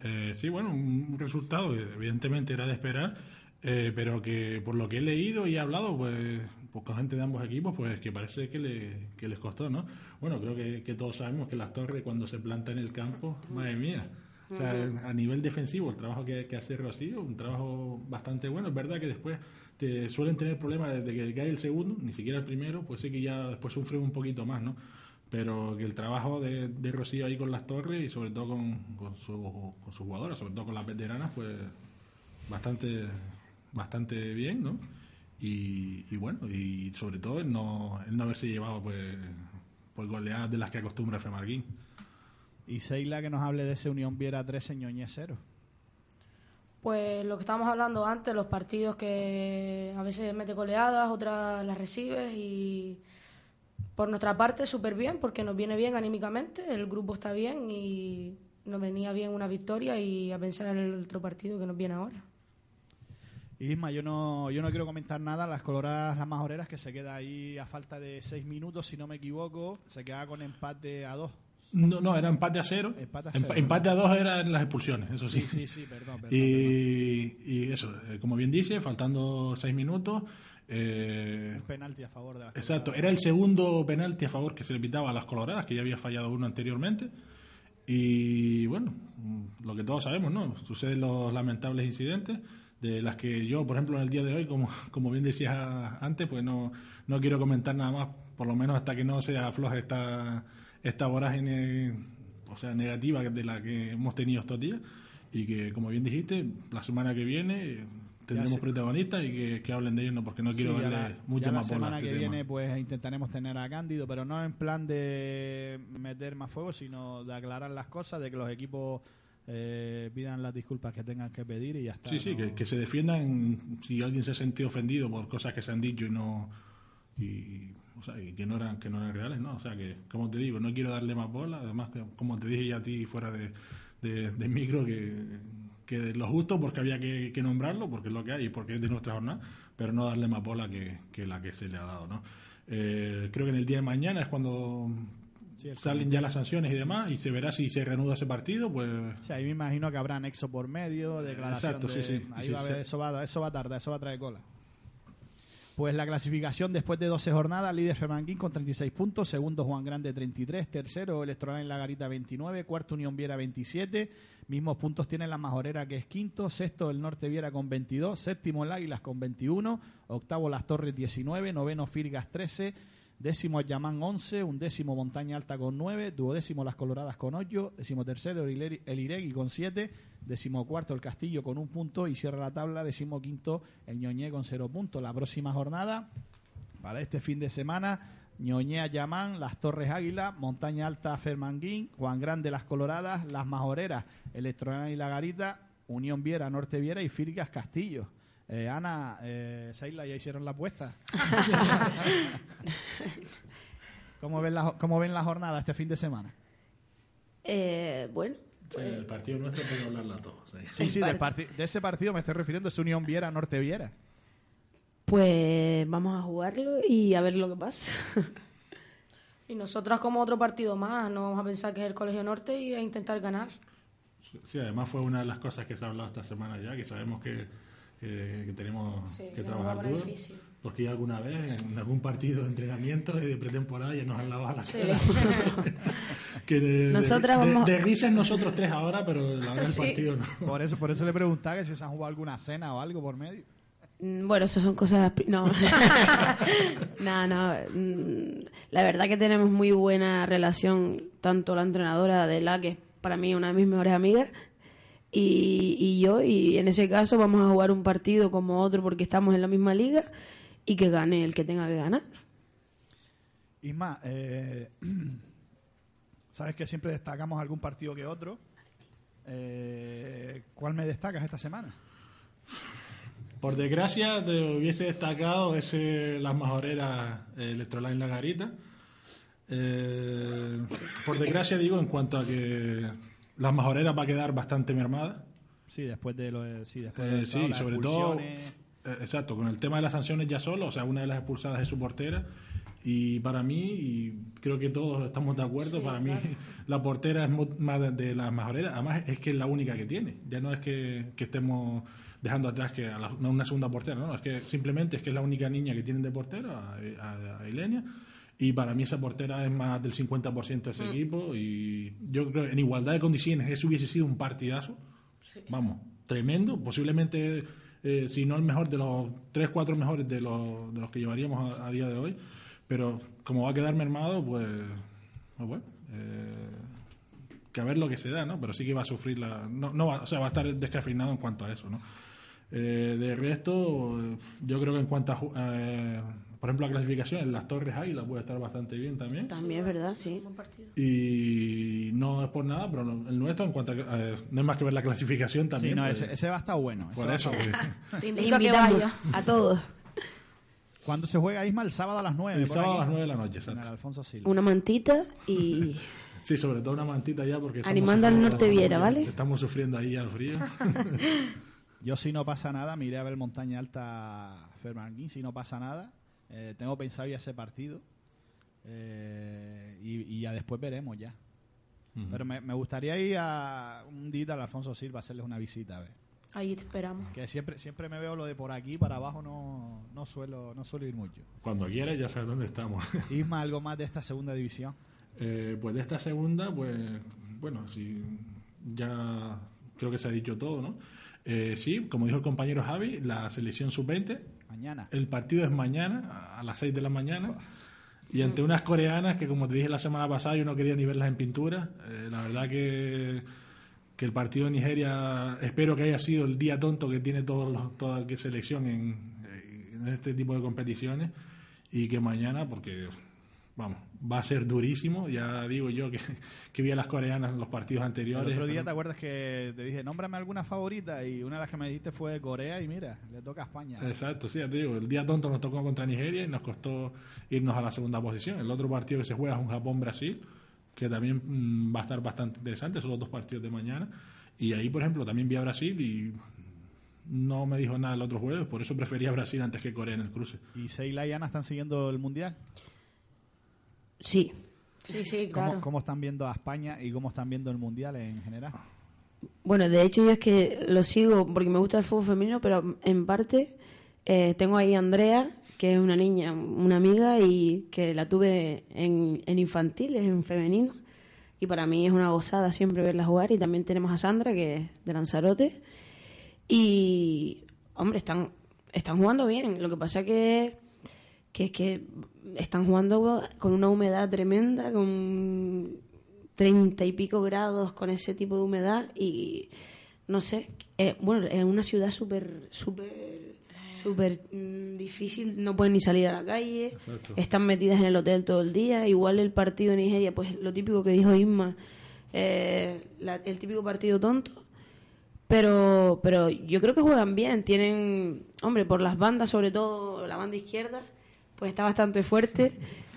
Eh, sí, bueno, un resultado que evidentemente era de esperar, eh, pero que por lo que he leído y he hablado pues, pues, con gente de ambos equipos, pues que parece que, le, que les costó, ¿no? Bueno, creo que, que, todos sabemos que Las Torres cuando se planta en el campo, madre mía, a nivel defensivo, el trabajo que, que hace Rocío, un trabajo bastante bueno. Es verdad que después te suelen tener problemas desde que cae el segundo, ni siquiera el primero, pues sí que ya después sufre un poquito más, ¿no? Pero que el trabajo de, de Rocío ahí con las torres y sobre todo con, con, su, con sus jugadoras, sobre todo con las veteranas, pues bastante, bastante bien, ¿no? Y, y bueno, y sobre todo el no, no haberse llevado pues, pues goleadas de las que acostumbra Femarguín. Y Seila que nos hable de ese Unión Viera 13 Ñoñez 0. Pues lo que estábamos hablando antes, los partidos que a veces mete goleadas, otras las recibes y por nuestra parte súper bien porque nos viene bien anímicamente, el grupo está bien y nos venía bien una victoria y a pensar en el otro partido que nos viene ahora. Isma, yo no, yo no quiero comentar nada. Las coloradas, las majoreras, que se queda ahí a falta de seis minutos, si no me equivoco. Se queda con empate a dos. No, no, era empate a cero. Empate a cero. empate a dos eran las expulsiones, eso sí. Sí, sí, sí, perdón. perdón, perdón. Y, y eso, eh, como bien dice, faltando seis minutos. eh, Un penalti a favor de las exacto, era el segundo penalti a favor que se le pitaba a las coloradas, que ya había fallado uno anteriormente. Y bueno, mm, lo que todos sabemos, ¿no? Suceden los lamentables incidentes de las que yo, por ejemplo, en el día de hoy, como, como bien decías antes, pues no, no quiero comentar nada más, por lo menos hasta que no se afloje esta, esta vorágine, o sea, negativa de la que hemos tenido estos días. Y que, como bien dijiste, la semana que viene eh, tendremos protagonistas y que, que hablen de ellos, no porque no quiero Sí, darle la, la más bola a semana este que tema. viene pues intentaremos tener a Cándido, pero no en plan de meter más fuego, sino de aclarar las cosas, de que los equipos eh, pidan las disculpas que tengan que pedir y ya está. Sí, sí, ¿no? que, que se defiendan si alguien se ha sentido ofendido por cosas que se han dicho y no y, o sea, que no eran que no eran reales, ¿no? O sea, que como te digo, no quiero darle más bola, además como te dije ya a ti fuera de, de, de micro que, que de lo justo porque había que, que nombrarlo, porque es lo que hay y porque es de nuestra jornada, pero no darle más bola que, que la que se le ha dado, ¿no? Eh, creo que en el día de mañana es cuando Sí, salen ya las sanciones y demás y se verá si se reanuda ese partido, pues O sea, ahí me imagino que habrá nexo por medio, declaración Exacto, de... sí, sí. Ahí va a haber, eso, va, eso va a tardar, eso va a traer cola. Pues la clasificación después de 12 jornadas, líder Fermanquín con 36 puntos, segundo Juan Grande 33, tercero Electoral en La Garita 29, cuarto Unión Viera 27, mismos puntos tiene la Majorera que es quinto, sexto el Norte Viera con 22, séptimo el Águilas con 21, octavo Las Torres 19, noveno Firgas 13, décimo Yamán 11, undécimo Montaña Alta con 9, duodécimo Las Coloradas con 8, décimo tercero el Iregui con 7, décimo cuarto el Castillo con un punto y cierra la tabla décimo quinto el Ñoñé con 0 puntos. La próxima jornada, para este fin de semana, Ñoñé Ayamán, Las Torres Águila, Montaña Alta Fermanguín, Juan Grande Las Coloradas, Las Majoreras, Electronal y La Garita, Unión Viera, Norte Viera y Firgas Castillo. Eh, Ana, eh, Seila, ya hicieron la apuesta. ¿Cómo ven, la, ¿Cómo ven la jornada este fin de semana? Eh, bueno, el partido nuestro puede hablarla a todos. ¿eh? Sí, sí, del parti- de ese partido me estoy refiriendo, es Unión Viera, Norte Viera. pues vamos a jugarlo y a ver lo que pasa. Y nosotros como otro partido más, no vamos a pensar que es el Colegio Norte y a intentar ganar. Sí, además fue una de las cosas que se ha hablado esta semana ya, que sabemos que, que- que tenemos Sí, que trabajar duro. difícil. Porque ya alguna vez, en algún partido de entrenamiento y de pretemporada, ya nos han lavado la Sí. cara. que de, Nosotras de- vamos- de nosotros tres ahora, pero la verdad el Sí. partido no. Por eso, por eso le preguntaba que si se han jugado alguna cena o algo por medio. Mm, Bueno, eso son cosas... No, no, no. mm, La verdad que tenemos muy buena relación, tanto la entrenadora de la, que es para mí una de mis mejores amigas, y, y yo, y en ese caso vamos a jugar un partido como otro porque estamos en la misma liga y que gane el que tenga que ganar. Isma, eh, sabes que siempre destacamos algún partido que otro. Eh, ¿Cuál me destacas esta semana? Por desgracia, te hubiese destacado ese las majoreras eh, Electroline La Garita. Eh, por desgracia, digo, en cuanto a que las majoreras va a quedar bastante mermada. Sí, después de lo de, sí, después Eh, de sí, todas las sobre todo, eh, exacto, con el tema de las sanciones ya solo, o sea, una de las expulsadas es su portera. Y para mí, y creo que todos estamos de acuerdo, para mí la portera es más de, las majoreras, además es que es la única que tiene. Ya no es que, que estemos dejando atrás que a la- no, una segunda portera, no, es que simplemente es que es la única niña que tienen de portera, a, a- a Ilenia. Y para mí esa portera es más del 50% de ese equipo. Y yo creo que en igualdad de condiciones eso hubiese sido un partidazo. Vamos, tremendo. Posiblemente, eh, si no el mejor de los 3, 4 mejores de los, de los que llevaríamos a, a día de hoy. Pero como va a quedar mermado, pues, pues bueno. eh, que a ver lo que se da, ¿no? Pero sí que va a sufrir la... No, no va, o sea, va a estar descafeinado en cuanto a eso, ¿no? Eh, de resto, yo creo que en cuanto a, ju- eh, por ejemplo, la clasificación, en las Torres Águila puede estar bastante bien también. También es verdad, sí. Y no es por nada, pero el nuestro, en cuanto a, eh, no es más que ver la clasificación también. Sí, no, pues, ese, ese va a estar bueno. por eso, bueno. Te invitamos vaya. a todos. ¿Cuándo se juega Isma? El sábado a las 9. el sábado a las 9 de la noche, En el exacto. Alfonso Silva. Una mantita y Sí, sobre todo una mantita ya porque... Animando al norte Viera, ¿vale? Estamos sufriendo ahí al frío. Yo si no pasa nada, me iré a ver Montaña Alta Fermanguín, si no pasa nada. Eh, tengo pensado ir a ese partido. Eh, y, y ya después veremos ya. Pero me, me gustaría ir a un día al Alfonso Silva a hacerles una visita, a ver. Ahí te esperamos. Que siempre siempre me veo lo de por aquí para abajo, no, no suelo no suelo ir mucho. Cuando quieras ya sabes dónde estamos. Isma, algo más de esta segunda división. Eh, pues de esta segunda, pues bueno, sí, ya creo que se ha dicho todo, ¿no? Eh, sí, como dijo el compañero Javi, la selección sub-20, Mañana. el partido es mañana a- a las 6 de la mañana y ante unas coreanas que como te dije la semana pasada yo no quería ni verlas en pintura, eh, la verdad que que el partido de Nigeria espero que haya sido el día tonto que tiene todos los- toda selección en, en este tipo de competiciones y que mañana porque vamos va a ser durísimo ya digo yo que, que vi a las coreanas en los partidos El anteriores otro día te acuerdas que te dije, nómbrame alguna favorita y una de las que me dijiste fue Corea y mira, le toca a España. Exacto, sí, ya te digo, el día tonto nos tocó contra Nigeria y nos costó irnos a la segunda posición. El otro partido que se juega es un Japón-Brasil, que también mm, va a estar bastante interesante, son los dos partidos de mañana. Y ahí, por ejemplo, también vi a Brasil y no me dijo nada el otro jueves, por eso prefería a Brasil antes que Corea en el cruce. ¿Y Seila y Ana están siguiendo el Mundial? Sí. Sí, sí, ¿Cómo, claro. cómo están viendo a España y cómo están viendo el Mundial en general? Bueno, de hecho yo es que lo sigo porque me gusta el fútbol femenino, pero en parte eh, tengo ahí a Andrea, que es una niña, una amiga y que la tuve en, en infantiles, en femenino. Y para mí es una gozada siempre verla jugar. Y también tenemos a Sandra, que es de Lanzarote. Y, hombre, están, están jugando bien. Lo que pasa que, que es que están jugando con una humedad tremenda, con treinta y pico grados con ese tipo de humedad y no sé, eh, bueno, es una ciudad súper, súper, súper mm, difícil, no pueden ni salir a la calle, Exacto. están metidas en el hotel todo el día, igual el partido de Nigeria, pues lo típico que dijo Isma, eh, la- el típico partido tonto, pero pero yo creo que juegan bien tienen hombre por las bandas sobre todo la banda izquierda pues está bastante fuerte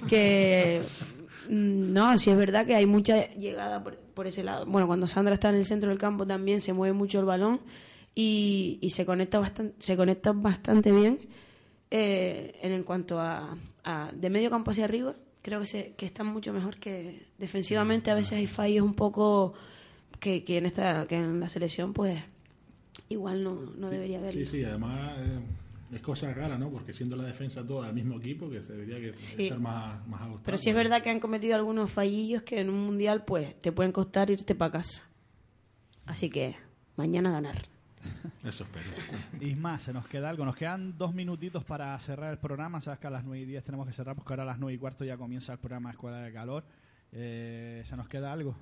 que mm, no sí es verdad que hay mucha llegada por, por ese lado bueno cuando Sandra está en el centro del campo también se mueve mucho el balón y, y se conecta bastante se conecta bastante bien eh, en cuanto a, a de medio campo hacia arriba creo que se, que están mucho mejor que defensivamente a veces hay fallos un poco que, que en esta que en la selección pues igual no, no debería haber Sí, sí, además eh, es cosa rara, ¿no? Porque siendo la defensa toda del mismo equipo, que se debería que Sí. estar más, más ajustado. pero sí es verdad que han cometido algunos fallillos que en un mundial pues te pueden costar irte para casa así que mañana ganar Eso espero. Isma, se nos queda algo. Nos quedan dos minutitos para cerrar el programa. Sabes que a las 9 y 10 tenemos que cerrar porque ahora a las 9 y cuarto ya comienza el programa Escuela de Calor. Eh, ¿Se nos queda algo?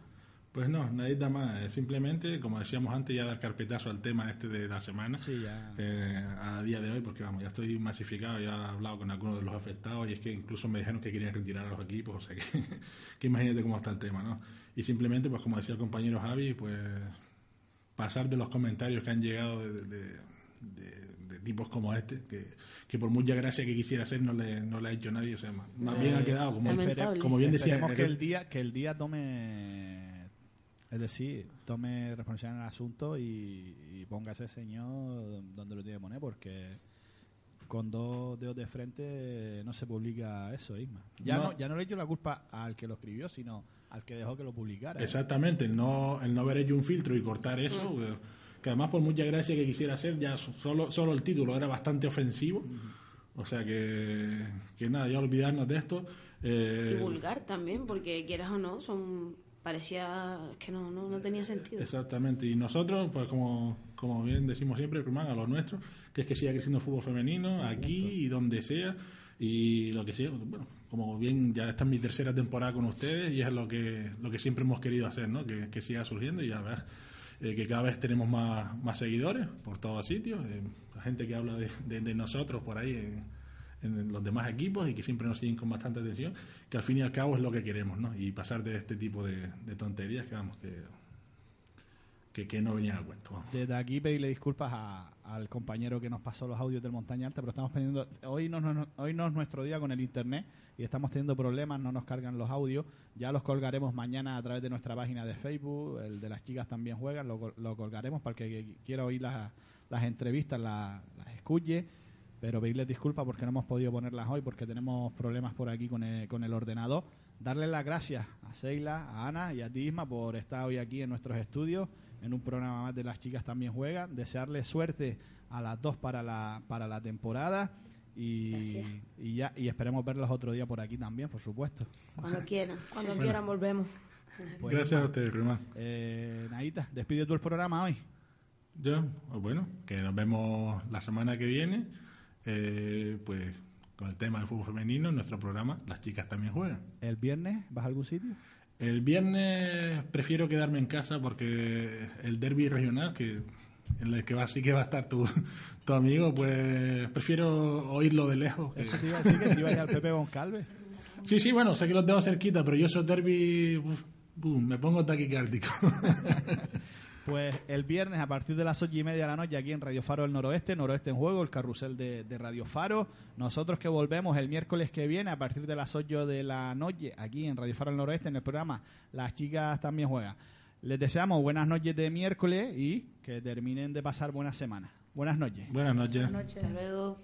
Pues no, nadita más. eh, Simplemente, como decíamos antes, ya dar carpetazo al tema este de la semana. Sí, ya. eh, a día de hoy, porque vamos, ya estoy masificado, ya he hablado con algunos de los afectados y es que incluso me dijeron que querían retirar a los equipos, o sea que, que imagínate cómo está el tema, ¿no? Y simplemente, pues como decía el compañero Javi, pues pasar de los comentarios que han llegado de, de- de- de tipos como este, que, que por mucha gracia que quisiera hacer no le, no le ha hecho nadie, o sea, más, más bien ha quedado como, Lamentable. como bien decía Esperemos que el día que el día tome es decir tome responsabilidad en el asunto y, y ponga ese señor donde lo tiene que poner porque con dos dedos de frente no se publica eso Isma ya no, No. ya no le echo la culpa al que lo escribió sino al que dejó que lo publicara Exactamente, el no, el no haber hecho un filtro y cortar eso, Mm. eh, que además por mucha gracia que quisiera hacer, ya so- solo, solo el título era bastante ofensivo. O sea que, que nada, ya olvidarnos de esto. eh, y vulgar también porque quieras o no son parecía que no, no, no tenía sentido Exactamente, y nosotros, pues como, como bien decimos siempre, Crumán, a los nuestros, que es que siga creciendo el fútbol femenino aquí y donde sea, y lo que sea, bueno, como bien ya esta es mi tercera temporada con ustedes y es lo que, lo que siempre hemos querido hacer, ¿no? Que, que siga surgiendo y a ver, eh, que cada vez tenemos más, más seguidores por todos sitios, eh, la gente que habla de, de- de nosotros por ahí en, en los demás equipos y que siempre nos siguen con bastante atención, que al fin y al cabo es lo que queremos, ¿no? Y pasar de este tipo de, de tonterías que vamos, que que, que no venía a cuento. Desde aquí pedirle disculpas a- al compañero que nos pasó los audios del Montaña Alta, pero estamos pidiendo, hoy no, no- hoy no es nuestro día con el internet y estamos teniendo problemas, no nos cargan los audios, ya los colgaremos mañana a través de nuestra página de Facebook, el de las chicas también juegan, lo, lo colgaremos para el que quiera oír las, las entrevistas, la- las escuche, pero pedirles disculpas porque no hemos podido ponerlas hoy porque tenemos problemas por aquí con el, con el ordenador. Darles las gracias a Seila, a Ana y a ti Isma por estar hoy aquí en nuestros estudios en un programa más de las chicas también juegan. Desearles suerte a las dos para la, para la temporada y, ya y esperemos verlas otro día por aquí también, por supuesto. Cuando quieran. Cuando quieran volvemos. Pues, Gracias a ustedes, Román. Eh, Naita, despide tú el programa hoy. Yo, pues bueno, que nos vemos la semana que viene, eh, pues con el tema del fútbol femenino en nuestro programa Las chicas también juegan. El viernes, ¿vas a algún sitio? El viernes prefiero quedarme en casa porque el derby regional, que en el que va, sí que va a estar tu, tu amigo, pues prefiero oírlo de lejos. que- Eso te iba a decir que si ibas al Pepe Goncalves. Sí, sí, bueno, sé que lo tengo cerquita, pero yo esos derby uf, me pongo taquicárdico. Pues el viernes a partir de las ocho y media de la noche aquí en Radio Faro del Noroeste, Noroeste en Juego, el carrusel de, de Radio Faro. Nosotros que volvemos el miércoles que viene a partir de las 8 de la noche aquí en Radio Faro del Noroeste en el programa Las chicas también juegan. Les deseamos buenas noches de miércoles y que terminen de pasar buenas semanas. Buenas noches. Buenas noches. Buenas noches. Hasta luego.